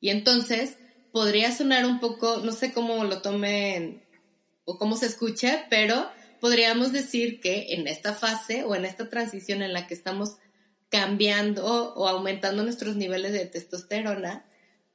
Y entonces podría sonar un poco, no sé cómo lo tomen o cómo se escuche, pero podríamos decir que en esta fase o en esta transición en la que estamos cambiando o aumentando nuestros niveles de testosterona,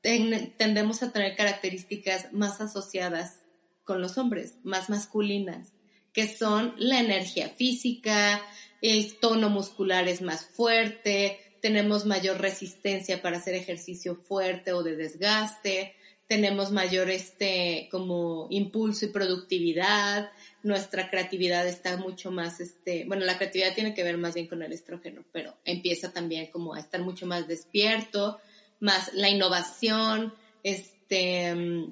tendemos a tener características más asociadas con los hombres, más masculinas, que son la energía física, el tono muscular es más fuerte, tenemos mayor resistencia para hacer ejercicio fuerte o de desgaste, tenemos mayor este como impulso y productividad, nuestra creatividad está mucho más, este, bueno, la creatividad tiene que ver más bien con el estrógeno, pero empieza también como a estar mucho más despierto, más la innovación, este,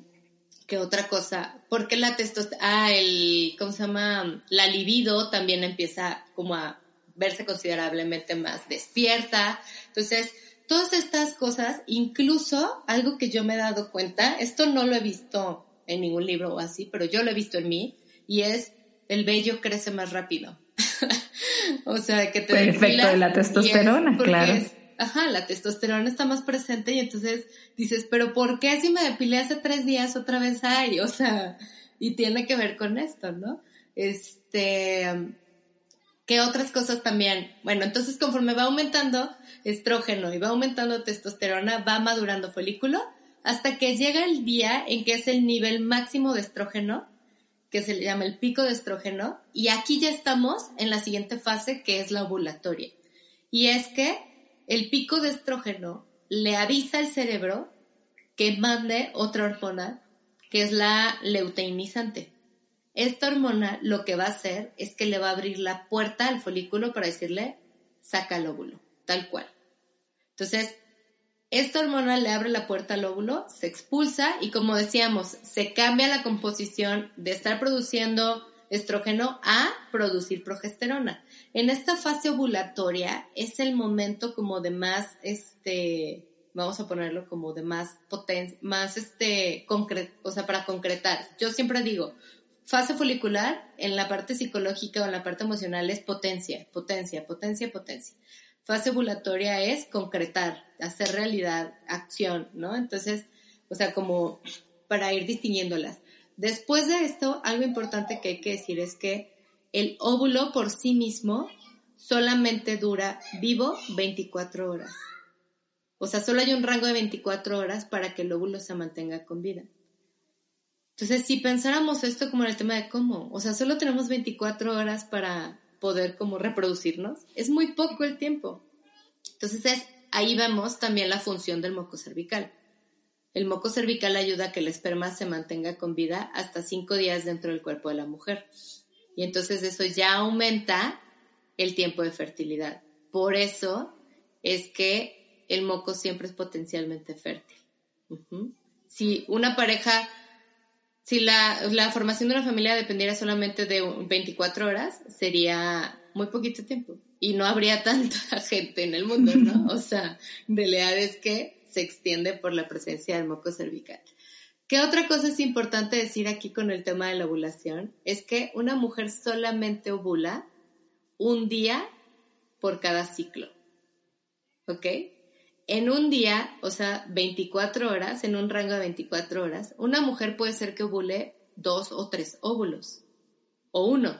¿qué otra cosa? Porque la testosterona, ah, el, ¿cómo se llama? La libido también empieza como a verse considerablemente más despierta. Entonces, todas estas cosas, incluso algo que yo me he dado cuenta, esto no lo he visto en ningún libro o así, pero yo lo he visto en mí, y es el vello crece más rápido. o sea, que te El efecto de la testosterona, claro. ajá, la testosterona está más presente y entonces dices, pero ¿por qué si me depilé hace tres días otra vez hay? O sea, y tiene que ver con esto, ¿no? Este, ¿qué otras cosas también? Bueno, entonces conforme va aumentando estrógeno y va aumentando testosterona, va madurando folículo hasta que llega el día en que es el nivel máximo de estrógeno que se le llama el pico de estrógeno, y aquí ya estamos en la siguiente fase que es la ovulatoria. Y es que el pico de estrógeno le avisa al cerebro que mande otra hormona, que es la leuteimizante. Esta hormona lo que va a hacer es que le va a abrir la puerta al folículo para decirle, saca el óvulo, tal cual. Entonces, esta hormona le abre la puerta al óvulo, se expulsa y como decíamos, se cambia la composición de estar produciendo estrógeno a producir progesterona. En esta fase ovulatoria es el momento como de más, este, vamos a ponerlo como de más potencia, más este, concreto, o sea, para concretar. Yo siempre digo, fase folicular en la parte psicológica o en la parte emocional es potencia, potencia, potencia, potencia. Fase ovulatoria es concretar, hacer realidad, acción, ¿no? Entonces, o sea, como para ir distinguiéndolas. Después de esto, algo importante que hay que decir es que el óvulo por sí mismo solamente dura vivo 24 horas. O sea, solo hay un rango de 24 horas para que el óvulo se mantenga con vida. Entonces, si pensáramos esto como en el tema de cómo, o sea, solo tenemos 24 horas para poder como reproducirnos, es muy poco el tiempo. Entonces es, ahí vemos también la función del moco cervical. El moco cervical ayuda a que el esperma se mantenga con vida hasta cinco días dentro del cuerpo de la mujer. Y entonces eso ya aumenta el tiempo de fertilidad. Por eso es que el moco siempre es potencialmente fértil. Si una pareja, si la, la, formación de una familia dependiera solamente de 24 horas, sería muy poquito tiempo y no habría tanta gente en el mundo, ¿no? O sea, realidad es que se extiende por la presencia del moco cervical. ¿Qué otra cosa es importante decir aquí con el tema de la ovulación? Es que una mujer solamente ovula un día por cada ciclo. ¿Ok? En un día, o sea, 24 horas, en un rango de 24 horas, una mujer puede ser que ovule dos o tres óvulos. O uno.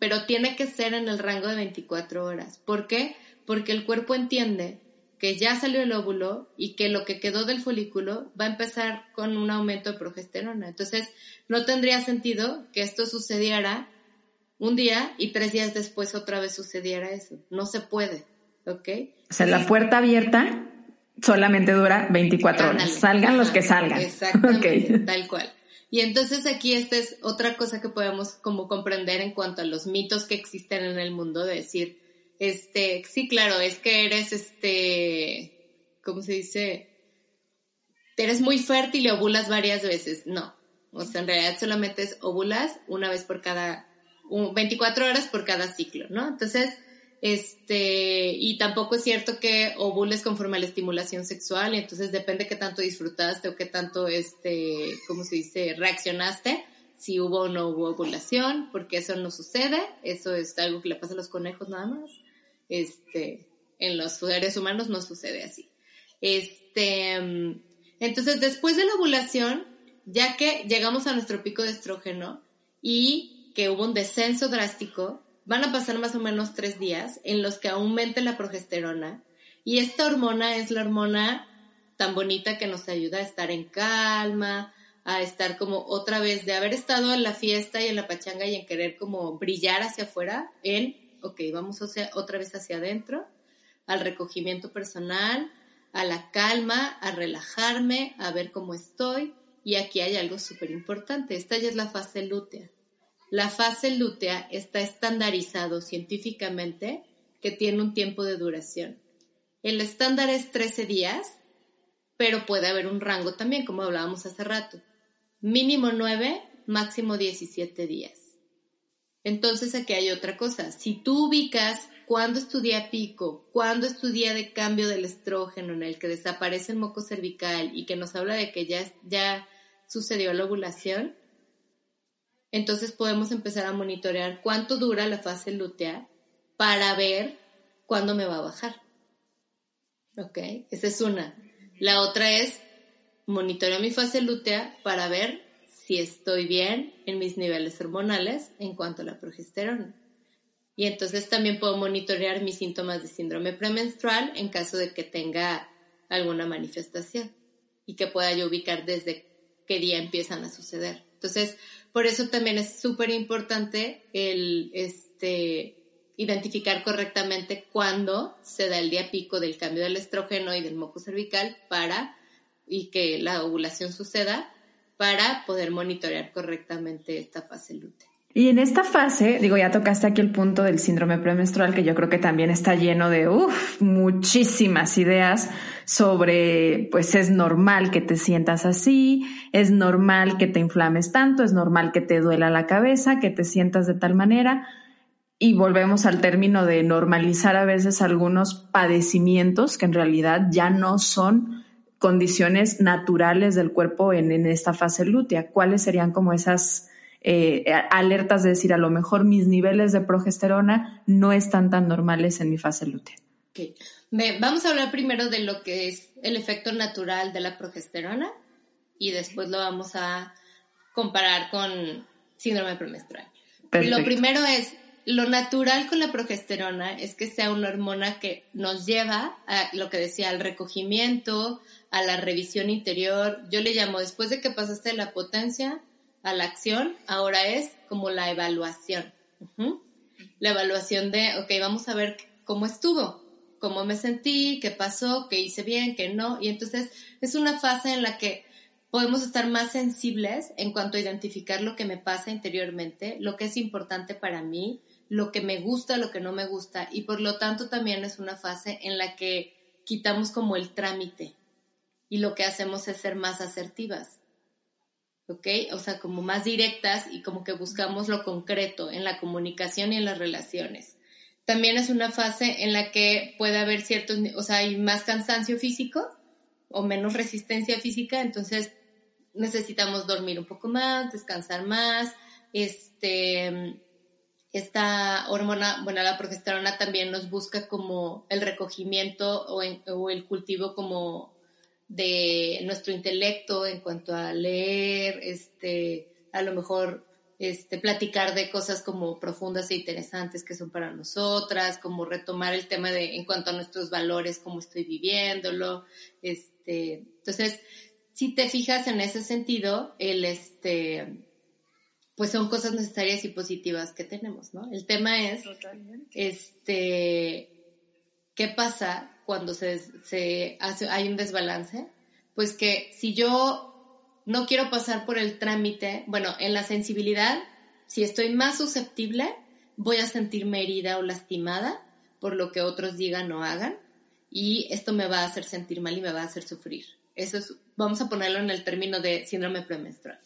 Pero tiene que ser en el rango de 24 horas. ¿Por qué? Porque el cuerpo entiende que ya salió el óvulo y que lo que quedó del folículo va a empezar con un aumento de progesterona. Entonces, no tendría sentido que esto sucediera un día y tres días después otra vez sucediera eso. No se puede, ¿ok? O sea, la puerta abierta solamente dura 24 horas. Salgan los que salgan. Exactamente, tal cual. Y entonces aquí esta es otra cosa que podemos como comprender en cuanto a los mitos que existen en el mundo de decir, este, sí, claro, es que eres, este, ¿cómo se dice? Eres muy fértil y ovulas varias veces. No, o sea, en realidad solamente es ovulas una vez por cada, 24 horas por cada ciclo, ¿no? Entonces, este, y tampoco es cierto que ovules conforme a la estimulación sexual, y entonces depende qué tanto disfrutaste o qué tanto, este, ¿cómo se dice?, reaccionaste si hubo o no hubo ovulación, porque eso no sucede, eso es algo que le pasa a los conejos nada más. Este, en los seres humanos no sucede así. Este, entonces después de la ovulación, ya que llegamos a nuestro pico de estrógeno y que hubo un descenso drástico, van a pasar más o menos tres días en los que aumente la progesterona y esta hormona es la hormona tan bonita que nos ayuda a estar en calma, a estar como otra vez de haber estado en la fiesta y en la pachanga y en querer como brillar hacia afuera, en, ok, vamos otra vez hacia adentro, al recogimiento personal, a la calma, a relajarme, a ver cómo estoy. Y aquí hay algo súper importante. Esta ya es la fase lútea. La fase lútea está estandarizado científicamente que tiene un tiempo de duración. El estándar es 13 días, pero puede haber un rango también, como hablábamos hace rato mínimo 9, máximo 17 días. Entonces aquí hay otra cosa. Si tú ubicas cuándo estudia pico, cuándo estudia de cambio del estrógeno en el que desaparece el moco cervical y que nos habla de que ya, ya sucedió la ovulación, entonces podemos empezar a monitorear cuánto dura la fase lútea para ver cuándo me va a bajar. ¿Ok? Esa es una. La otra es monitoreo mi fase lútea para ver si estoy bien en mis niveles hormonales en cuanto a la progesterona. Y entonces también puedo monitorear mis síntomas de síndrome premenstrual en caso de que tenga alguna manifestación y que pueda yo ubicar desde qué día empiezan a suceder. Entonces, por eso también es súper importante el este, identificar correctamente cuándo se da el día pico del cambio del estrógeno y del moco cervical para y que la ovulación suceda para poder monitorear correctamente esta fase lútea. Y en esta fase, digo, ya tocaste aquí el punto del síndrome premenstrual, que yo creo que también está lleno de uf, muchísimas ideas sobre, pues es normal que te sientas así, es normal que te inflames tanto, es normal que te duela la cabeza, que te sientas de tal manera. Y volvemos al término de normalizar a veces algunos padecimientos que en realidad ya no son condiciones naturales del cuerpo en, esta fase lútea? ¿Cuáles serían como esas eh, alertas de decir, a lo mejor mis niveles de progesterona no están tan normales en mi fase lútea? vamos a hablar primero de lo que es el efecto natural de la progesterona y después lo vamos a comparar con síndrome premenstrual. Lo primero es, lo natural con la progesterona es que sea una hormona que nos lleva a lo que decía, al recogimiento, a la revisión interior. Yo le llamo, después de que pasaste la potencia a la acción, ahora es como la evaluación. La evaluación de, ok, vamos a ver cómo estuvo, cómo me sentí, qué pasó, qué hice bien, qué no. Y entonces es una fase en la que podemos estar más sensibles en cuanto a identificar lo que me pasa interiormente, lo que es importante para mí, lo que me gusta, lo que no me gusta. Y por lo tanto también es una fase en la que quitamos como el trámite y lo que hacemos es ser más asertivas. ¿Ok? O sea, como más directas y como que buscamos lo concreto en la comunicación y en las relaciones. También es una fase en la que puede haber ciertos, o sea, hay más cansancio físico o menos resistencia física, entonces necesitamos dormir un poco más, descansar más, este, esta hormona, bueno, la progesterona también nos busca como el recogimiento o, o, el cultivo como de nuestro intelecto en cuanto a leer, este, a lo mejor este, platicar de cosas como profundas e interesantes que son para nosotras, como retomar el tema de en cuanto a nuestros valores, cómo estoy viviéndolo, este, entonces, si te fijas en ese sentido, el este, pues son cosas necesarias y positivas que tenemos, ¿no? El tema es, este, ¿qué pasa cuando se, se hace, hay un desbalance? Pues que si yo no quiero pasar por el trámite, bueno, en la sensibilidad, si estoy más susceptible, voy a sentirme herida o lastimada por lo que otros digan o hagan y esto me va a hacer sentir mal y me va a hacer sufrir. Eso es, vamos a ponerlo en el término de síndrome premenstrual.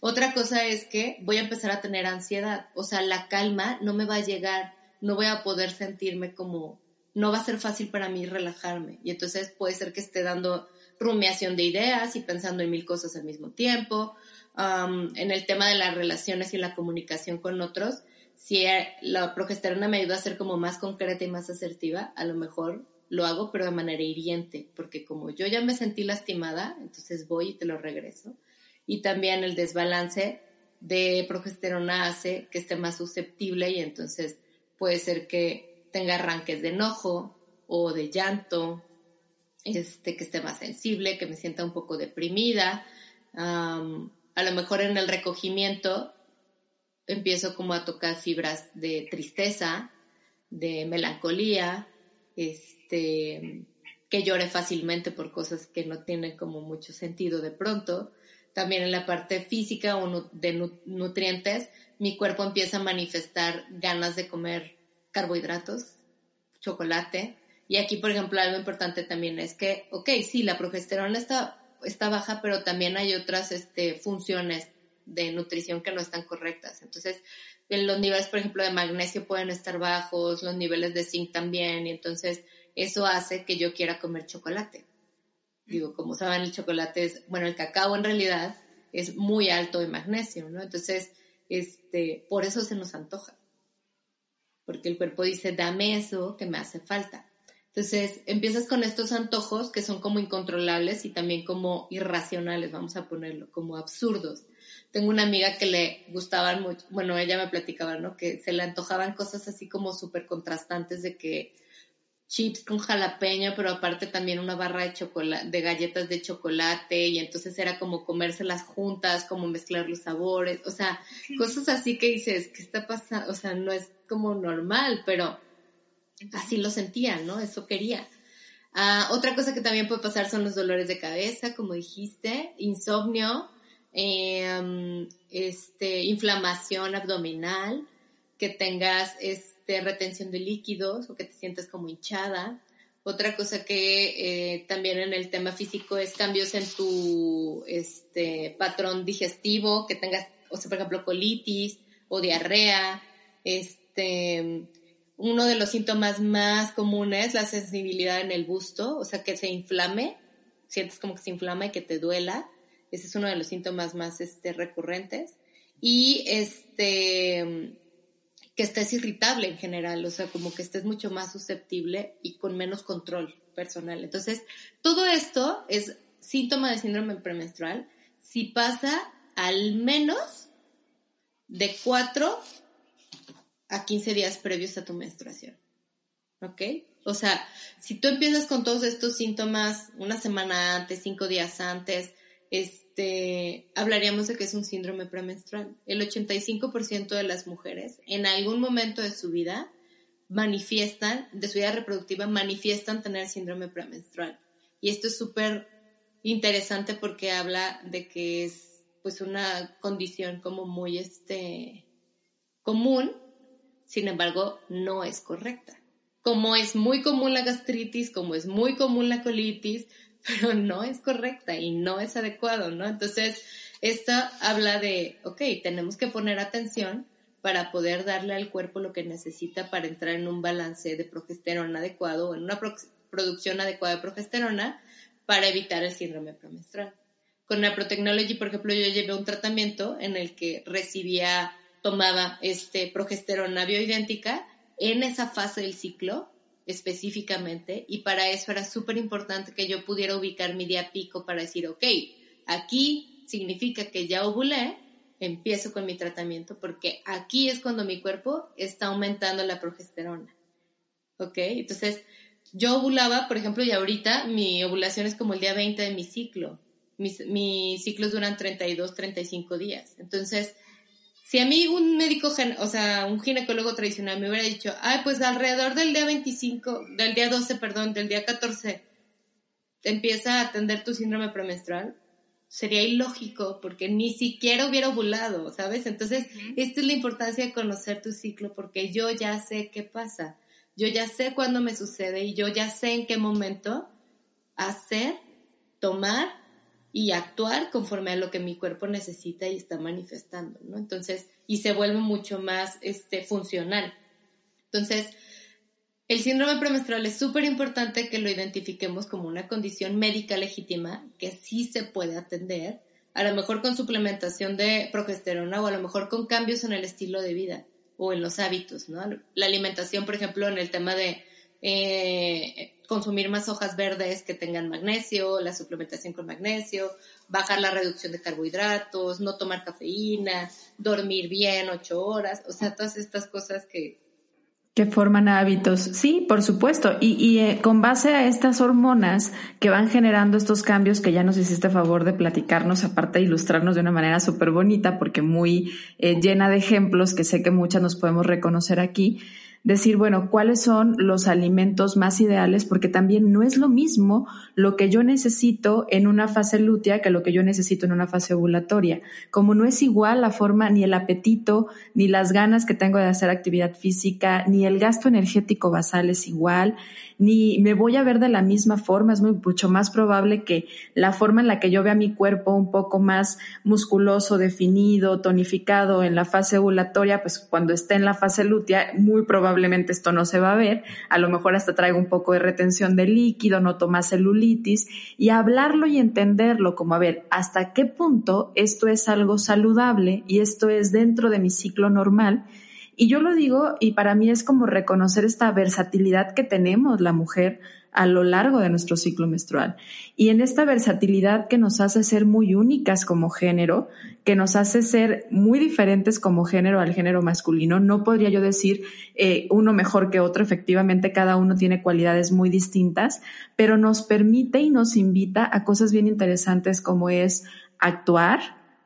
Otra cosa es que voy a empezar a tener ansiedad, o sea, la calma no me va a llegar, no voy a poder sentirme como, no va a ser fácil para mí relajarme. Y entonces puede ser que esté dando rumiación de ideas y pensando en mil cosas al mismo tiempo. en el tema de las relaciones y la comunicación con otros, si la progesterona me ayuda a ser como más concreta y más asertiva, a lo mejor lo hago pero de manera hiriente, porque como yo ya me sentí lastimada, entonces voy y te lo regreso y también el desbalance de progesterona hace que esté más susceptible y entonces puede ser que tenga arranques de enojo o de llanto, este, que esté más sensible, que me sienta un poco deprimida. a lo mejor en el recogimiento empiezo como a tocar fibras de tristeza, de melancolía, este, que llore fácilmente por cosas que no tienen como mucho sentido de pronto también en la parte física o de nutrientes, mi cuerpo empieza a manifestar ganas de comer carbohidratos, chocolate. Y aquí, por ejemplo, algo importante también es que, ok, sí, la progesterona está, baja, pero también hay otras este, funciones de nutrición que no están correctas. Entonces, los niveles, por ejemplo, de magnesio pueden estar bajos, los niveles de zinc también, y entonces eso hace que yo quiera comer chocolate. Digo, como saben, el chocolate es, bueno, el cacao en realidad es muy alto en magnesio, ¿no? Entonces, este, por eso se nos antoja. Porque el cuerpo dice, dame eso que me hace falta. Entonces, empiezas con estos antojos que son como incontrolables y también como irracionales, vamos a ponerlo, como absurdos. Tengo una amiga que le gustaban mucho, bueno, ella me platicaba, ¿no? Que se le antojaban cosas así como súper contrastantes de que chips con jalapeño, pero aparte también una barra de chocolate, de galletas de chocolate, y entonces era como comérselas juntas, como mezclar los sabores, o sea, cosas así que dices, ¿qué está pasando? O sea, no es como normal, pero así lo sentía, ¿no? Eso quería. Ah, otra cosa que también puede pasar son los dolores de cabeza, como dijiste, insomnio, em, este, inflamación abdominal, que tengas, es, de retención de líquidos o que te sientas como hinchada. Otra cosa que eh, también en el tema físico es cambios en tu este, patrón digestivo, que tengas, o sea, por ejemplo, colitis o diarrea. Este, uno de los síntomas más comunes es la sensibilidad en el busto, o sea, que se inflame, sientes como que se inflama y que te duela. Ese es uno de los síntomas más este, recurrentes. Y este, que estés irritable en general, o sea, como que estés mucho más susceptible y con menos control personal. Entonces, todo esto es síntoma de síndrome premenstrual si pasa al menos de 4 a 15 días previos a tu menstruación. ¿Ok? O sea, si tú empiezas con todos estos síntomas una semana antes, cinco días antes, es, este, hablaríamos de que es un síndrome premenstrual. El 85% de las mujeres en algún momento de su vida manifiestan, de su vida reproductiva, manifiestan tener síndrome premenstrual. Y esto es súper interesante porque habla de que es pues una condición como muy este, común, sin embargo, no es correcta. como es muy común la gastritis, como es muy común la colitis, pero no es correcta y no es adecuado, ¿no? Entonces, esto habla de, ok, tenemos que poner atención para poder darle al cuerpo lo que necesita para entrar en un balance de progesterona adecuado o en una producción adecuada de progesterona para evitar el síndrome premenstrual. Con la Protechnology, por ejemplo, yo llevé un tratamiento en el que recibía, tomaba este progesterona bioidéntica en esa fase del ciclo específicamente y para eso era súper importante que yo pudiera ubicar mi día pico para decir, ok, aquí significa que ya ovulé, empiezo con mi tratamiento porque aquí es cuando mi cuerpo está aumentando la progesterona. ¿Ok? Entonces, yo ovulaba, por ejemplo, y ahorita mi ovulación es como el día 20 de mi ciclo. Mis, mis ciclos duran 32, 35 días. Entonces, si a mí un médico, o sea, un ginecólogo tradicional me hubiera dicho, ay, pues alrededor del día 25, del día 12, perdón, del día 14, te empieza a atender tu síndrome premenstrual, sería ilógico porque ni siquiera hubiera ovulado, ¿sabes? Entonces, esta es la importancia de conocer tu ciclo porque yo ya sé qué pasa, yo ya sé cuándo me sucede y yo ya sé en qué momento hacer, tomar y actuar conforme a lo que mi cuerpo necesita y está manifestando, ¿no? Entonces, y se vuelve mucho más este, funcional. Entonces, el síndrome premenstrual es súper importante que lo identifiquemos como una condición médica legítima que sí se puede atender, a lo mejor con suplementación de progesterona o a lo mejor con cambios en el estilo de vida o en los hábitos, ¿no? La alimentación, por ejemplo, en el tema de eh, consumir más hojas verdes que tengan magnesio, la suplementación con magnesio, bajar la reducción de carbohidratos, no tomar cafeína, dormir bien ocho horas, o sea, todas estas cosas que... Que forman hábitos, sí, por supuesto. Y, y eh, con base a estas hormonas que van generando estos cambios que ya nos hiciste favor de platicarnos, aparte de ilustrarnos de una manera súper bonita, porque muy eh, llena de ejemplos que sé que muchas nos podemos reconocer aquí, decir, bueno, cuáles son los alimentos más ideales, porque también no es lo mismo lo que yo necesito en una fase lútea que lo que yo necesito en una fase ovulatoria. Como no es igual la forma, ni el apetito, ni las ganas que tengo de hacer actividad física, ni el gasto energético basal es igual, ni me voy a ver de la misma forma. Es muy, mucho más probable que la forma en la que yo vea mi cuerpo un poco más musculoso, definido, tonificado en la fase ovulatoria, pues cuando esté en la fase lútea, muy probablemente esto no se va a ver. A lo mejor hasta traigo un poco de retención de líquido, noto más celulitis y hablarlo y entenderlo como, a ver, hasta qué punto esto es algo saludable y esto es dentro de mi ciclo normal y yo lo digo y para mí es como reconocer esta versatilidad que tenemos la mujer a lo largo de nuestro ciclo menstrual. Y en esta versatilidad que nos hace ser muy únicas como género, que nos hace ser muy diferentes como género al género masculino, no podría yo decir eh, uno mejor que otro, efectivamente cada uno tiene cualidades muy distintas, pero nos permite y nos invita a cosas bien interesantes como es actuar,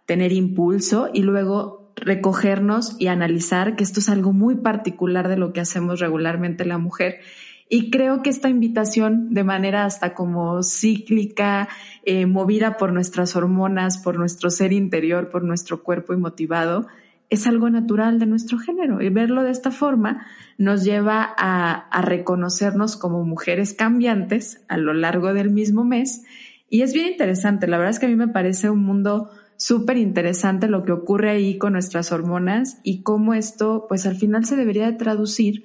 tener impulso y luego recogernos y analizar que esto es algo muy particular de lo que hacemos regularmente la mujer. Y creo que esta invitación de manera hasta como cíclica, eh, movida por nuestras hormonas, por nuestro ser interior, por nuestro cuerpo y motivado, es algo natural de nuestro género. Y verlo de esta forma nos lleva a, a reconocernos como mujeres cambiantes a lo largo del mismo mes. Y es bien interesante. La verdad es que a mí me parece un mundo súper interesante lo que ocurre ahí con nuestras hormonas y cómo esto, pues al final se debería de traducir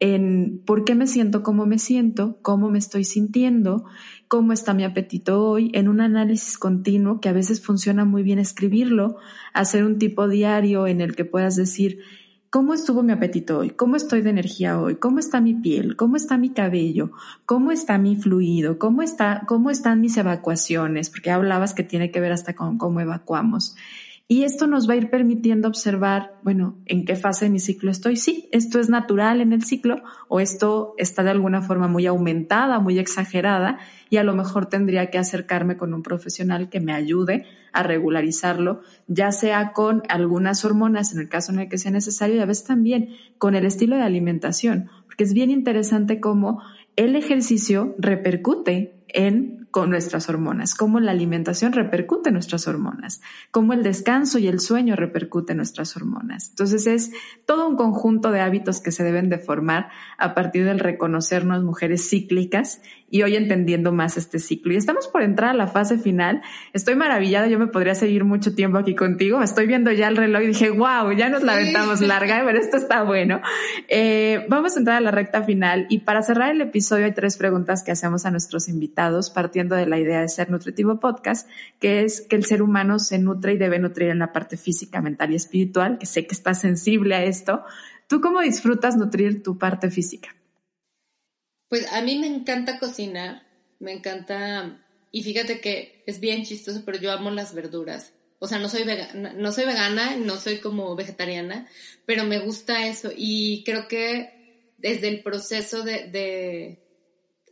en por qué me siento como me siento, cómo me estoy sintiendo, cómo está mi apetito hoy, en un análisis continuo que a veces funciona muy bien escribirlo, hacer un tipo diario en el que puedas decir, ¿Cómo estuvo mi apetito hoy? ¿Cómo estoy de energía hoy? ¿Cómo está mi piel? ¿Cómo está mi cabello? ¿Cómo está mi fluido? ¿Cómo está, cómo están mis evacuaciones? Porque hablabas que tiene que ver hasta con cómo evacuamos. Y esto nos va a ir permitiendo observar, bueno, en qué fase de mi ciclo estoy. Sí, esto es natural en el ciclo o esto está de alguna forma muy aumentada, muy exagerada y a lo mejor tendría que acercarme con un profesional que me ayude a regularizarlo, ya sea con algunas hormonas en el caso en el que sea necesario y a veces también con el estilo de alimentación, porque es bien interesante cómo el ejercicio repercute en con nuestras hormonas, cómo la alimentación repercute en nuestras hormonas, cómo el descanso y el sueño repercuten en nuestras hormonas. Entonces es todo un conjunto de hábitos que se deben de formar a partir del reconocernos mujeres cíclicas y hoy entendiendo más este ciclo. Y estamos por entrar a la fase final. Estoy maravillada, yo me podría seguir mucho tiempo aquí contigo. Estoy viendo ya el reloj y dije, wow, ya nos la aventamos larga, pero esto está bueno. Eh, vamos a entrar a la recta final y para cerrar el episodio hay tres preguntas que hacemos a nuestros invitados partiendo de la idea de ser nutritivo podcast, que es que el ser humano se nutre y debe nutrir en la parte física, mental y espiritual, que sé que estás sensible a esto. ¿Tú cómo disfrutas nutrir tu parte física? Pues a mí me encanta cocinar, me encanta, y fíjate que es bien chistoso, pero yo amo las verduras. O sea, no soy vegana, no soy vegana, no soy como vegetariana, pero me gusta eso y creo que desde el proceso de, de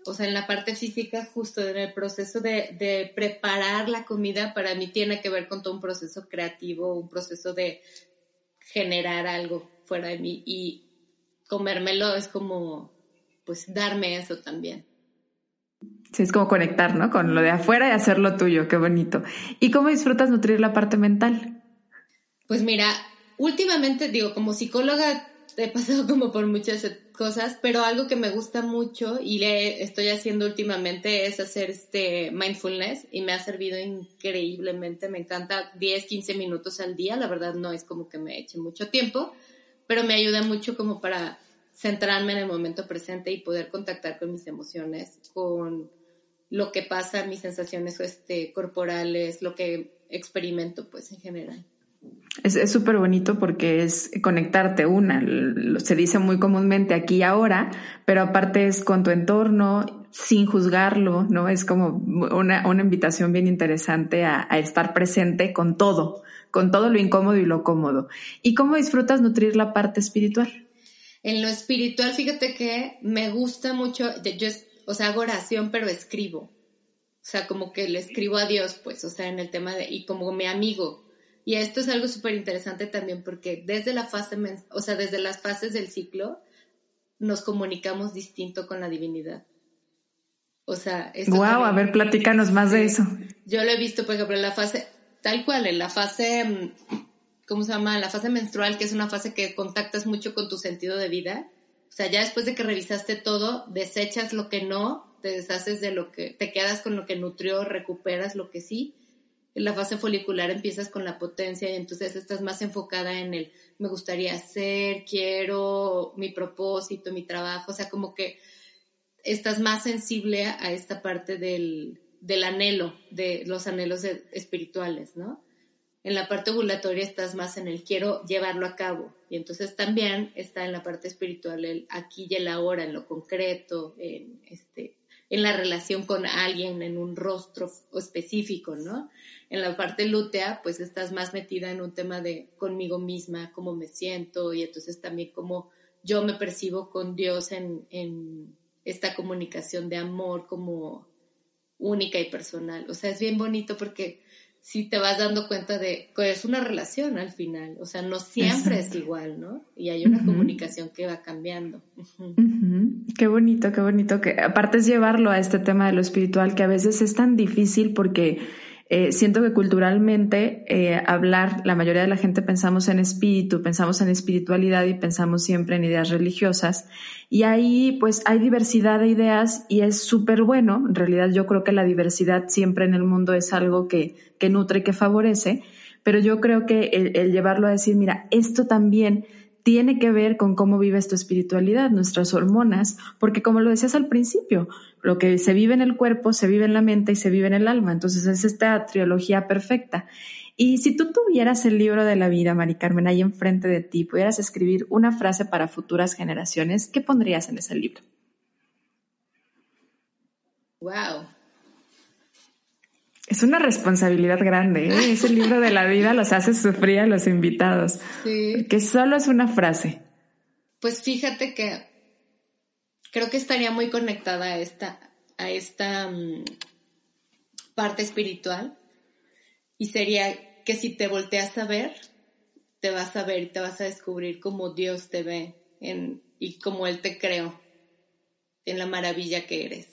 o sea, en la parte física, justo en el proceso de, de, preparar la comida, para mí tiene que ver con todo un proceso creativo, un proceso de generar algo fuera de mí y comérmelo es como pues darme eso también. Sí, es como conectar, ¿no? Con lo de afuera y hacer lo tuyo, qué bonito. ¿Y cómo disfrutas nutrir la parte mental? Pues mira, últimamente digo, como psicóloga he pasado como por muchas cosas, pero algo que me gusta mucho y le estoy haciendo últimamente es hacer este mindfulness y me ha servido increíblemente, me encanta 10, 15 minutos al día, la verdad no es como que me eche mucho tiempo, pero me ayuda mucho como para centrarme en el momento presente y poder contactar con mis emociones, con lo que pasa, mis sensaciones este, corporales, lo que experimento pues en general. Es súper bonito porque es conectarte una, se dice muy comúnmente aquí y ahora, pero aparte es con tu entorno, sin juzgarlo, ¿no? Es como una, una invitación bien interesante a, a, estar presente con todo, con todo lo incómodo y lo cómodo. ¿Y cómo disfrutas nutrir la parte espiritual? En lo espiritual, fíjate que me gusta mucho, yo, o sea, hago oración, pero escribo. O sea, como que le escribo a Dios, pues, o sea, en el tema de, y como mi amigo. Y esto es algo súper interesante también porque desde la fase, o sea, desde las fases del ciclo, nos comunicamos distinto con la divinidad. O sea, wow, a ver, platícanos más de eso. Yo lo he visto, por ejemplo, en la fase, tal cual, en la fase mm, ¿cómo se llama? La fase menstrual, que es una fase que contactas mucho con tu sentido de vida. O sea, ya después de que revisaste todo, desechas lo que no, te deshaces de lo que, te quedas con lo que nutrió, recuperas lo que sí. En la fase folicular empiezas con la potencia y entonces estás más enfocada en el me gustaría hacer, quiero, mi propósito, mi trabajo. O sea, como que estás más sensible a esta parte del, del anhelo, de los anhelos espirituales, ¿no? en la parte ovulatoria estás más en el quiero llevarlo a cabo. Y entonces también está en la parte espiritual el aquí y el ahora, en lo concreto, en, este, en la relación con alguien, en un rostro específico, ¿no? En la parte lútea, pues estás más metida en un tema de conmigo misma, cómo me siento, y entonces también cómo yo me percibo con Dios en, en esta comunicación de amor como única y personal. O sea, es bien bonito porque si te vas dando cuenta de que es una relación al final, o sea, no siempre es igual, ¿no? Y hay una comunicación que va cambiando. Qué bonito, qué bonito que aparte es llevarlo a este tema de lo espiritual que a veces es tan difícil porque eh, siento que culturalmente eh, hablar, la mayoría de la gente pensamos en espíritu, pensamos en espiritualidad y pensamos siempre en ideas religiosas. Y ahí pues hay diversidad de ideas y es súper bueno. En realidad yo creo que la diversidad siempre en el mundo es algo que, que nutre y que favorece. Pero yo creo que el, el llevarlo a decir, mira, esto también tiene que ver con cómo vives tu espiritualidad, nuestras hormonas, porque como lo decías al principio, lo que se vive en el cuerpo, se vive en la mente y se vive en el alma. Entonces es esta trilogía perfecta. Y si tú tuvieras el libro de la vida, Mari Carmen, ahí enfrente de ti, pudieras escribir una frase para futuras generaciones, ¿qué pondrías en ese libro? Wow. Es una responsabilidad grande, ¿eh? Ese libro de la vida los hace sufrir a los invitados. Sí. Que solo es una frase. Pues fíjate que creo que estaría muy conectada a esta, a esta mm, parte espiritual. Y sería que si te volteas a ver, te vas a ver y te vas a descubrir cómo Dios te ve en, y cómo Él te creó, en la maravilla que eres.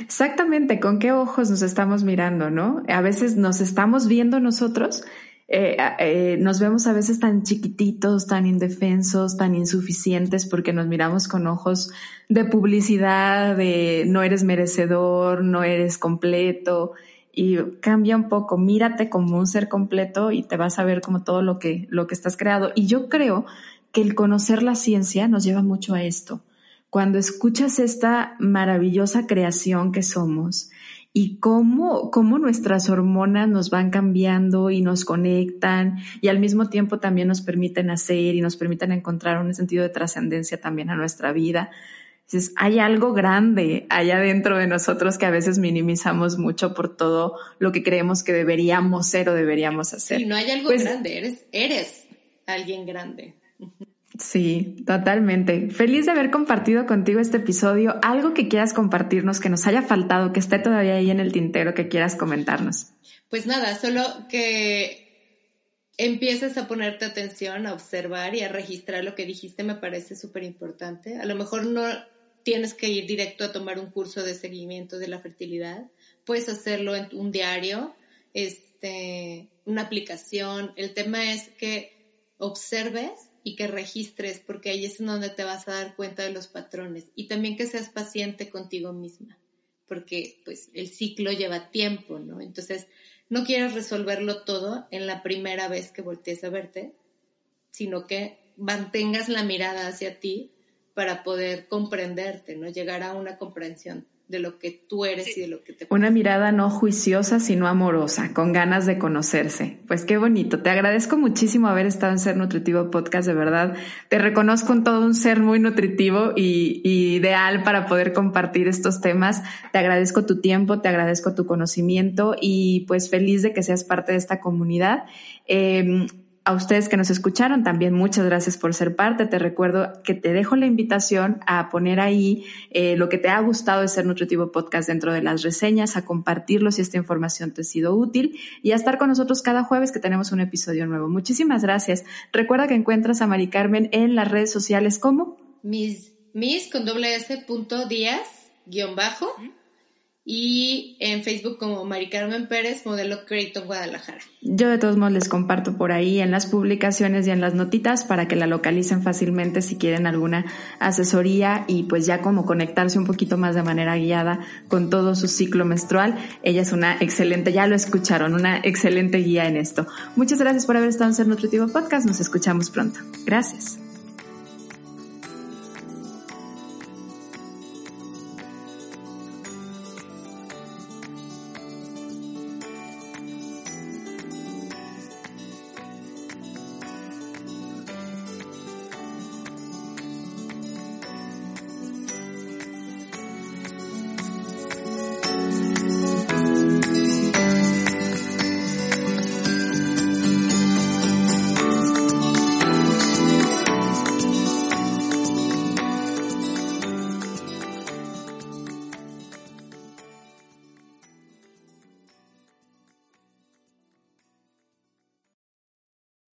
Exactamente, con qué ojos nos estamos mirando, ¿no? A veces nos estamos viendo nosotros, eh, eh, nos vemos a veces tan chiquititos, tan indefensos, tan insuficientes porque nos miramos con ojos de publicidad, de no eres merecedor, no eres completo y cambia un poco, mírate como un ser completo y te vas a ver como todo lo que, lo que estás creado. Y yo creo que el conocer la ciencia nos lleva mucho a esto cuando escuchas esta maravillosa creación que somos y cómo, cómo nuestras hormonas nos van cambiando y nos conectan y al mismo tiempo también nos permiten hacer y nos permiten encontrar un sentido de trascendencia también a nuestra vida. Entonces, hay algo grande allá dentro de nosotros que a veces minimizamos mucho por todo lo que creemos que deberíamos ser o deberíamos hacer. Sí, no hay algo pues grande, eres, eres alguien grande. Sí, totalmente. Feliz de haber compartido contigo este episodio. Algo que quieras compartirnos, que nos haya faltado, que esté todavía ahí en el tintero, que quieras comentarnos. Pues nada, solo que empieces a ponerte atención, a observar y a registrar lo que dijiste me parece súper importante. A lo mejor no tienes que ir directo a tomar un curso de seguimiento de la fertilidad. Puedes hacerlo en un diario, este, una aplicación. El tema es que observes y que registres, porque ahí es en donde te vas a dar cuenta de los patrones. Y también que seas paciente contigo misma, porque pues el ciclo lleva tiempo, ¿no? Entonces, no quieres resolverlo todo en la primera vez que voltees a verte, sino que mantengas la mirada hacia ti para poder comprenderte, ¿no? Llegar a una comprensión de lo que tú eres y de lo que te Una mirada no juiciosa, sino amorosa, con ganas de conocerse. Pues qué bonito. Te agradezco muchísimo haber estado en Ser Nutritivo Podcast, de verdad. Te reconozco en todo un ser muy nutritivo y, ideal para poder compartir estos temas. Te agradezco tu tiempo, te agradezco tu conocimiento y pues feliz de que seas parte de esta comunidad. Em, a ustedes que nos escucharon también muchas gracias por ser parte. Te recuerdo que te dejo la invitación a poner ahí eh, lo que te ha gustado de ser Nutritivo Podcast dentro de las reseñas, a compartirlo si esta información te ha sido útil y a estar con nosotros cada jueves que tenemos un episodio nuevo. Muchísimas gracias. Recuerda que encuentras a Mari Carmen en las redes sociales como mis, mis con doble s punto díaz guion bajo y en Facebook como Mari Carmen Pérez, modelo Creator Guadalajara. Yo de todos modos les comparto por ahí en las publicaciones y en las notitas para que la localicen fácilmente si quieren alguna asesoría y pues ya como conectarse un poquito más de manera guiada con todo su ciclo menstrual. Ella es una excelente, ya lo escucharon, una excelente guía en esto. Muchas gracias por haber estado en Ser Nutritivo Podcast. Nos escuchamos pronto. Gracias.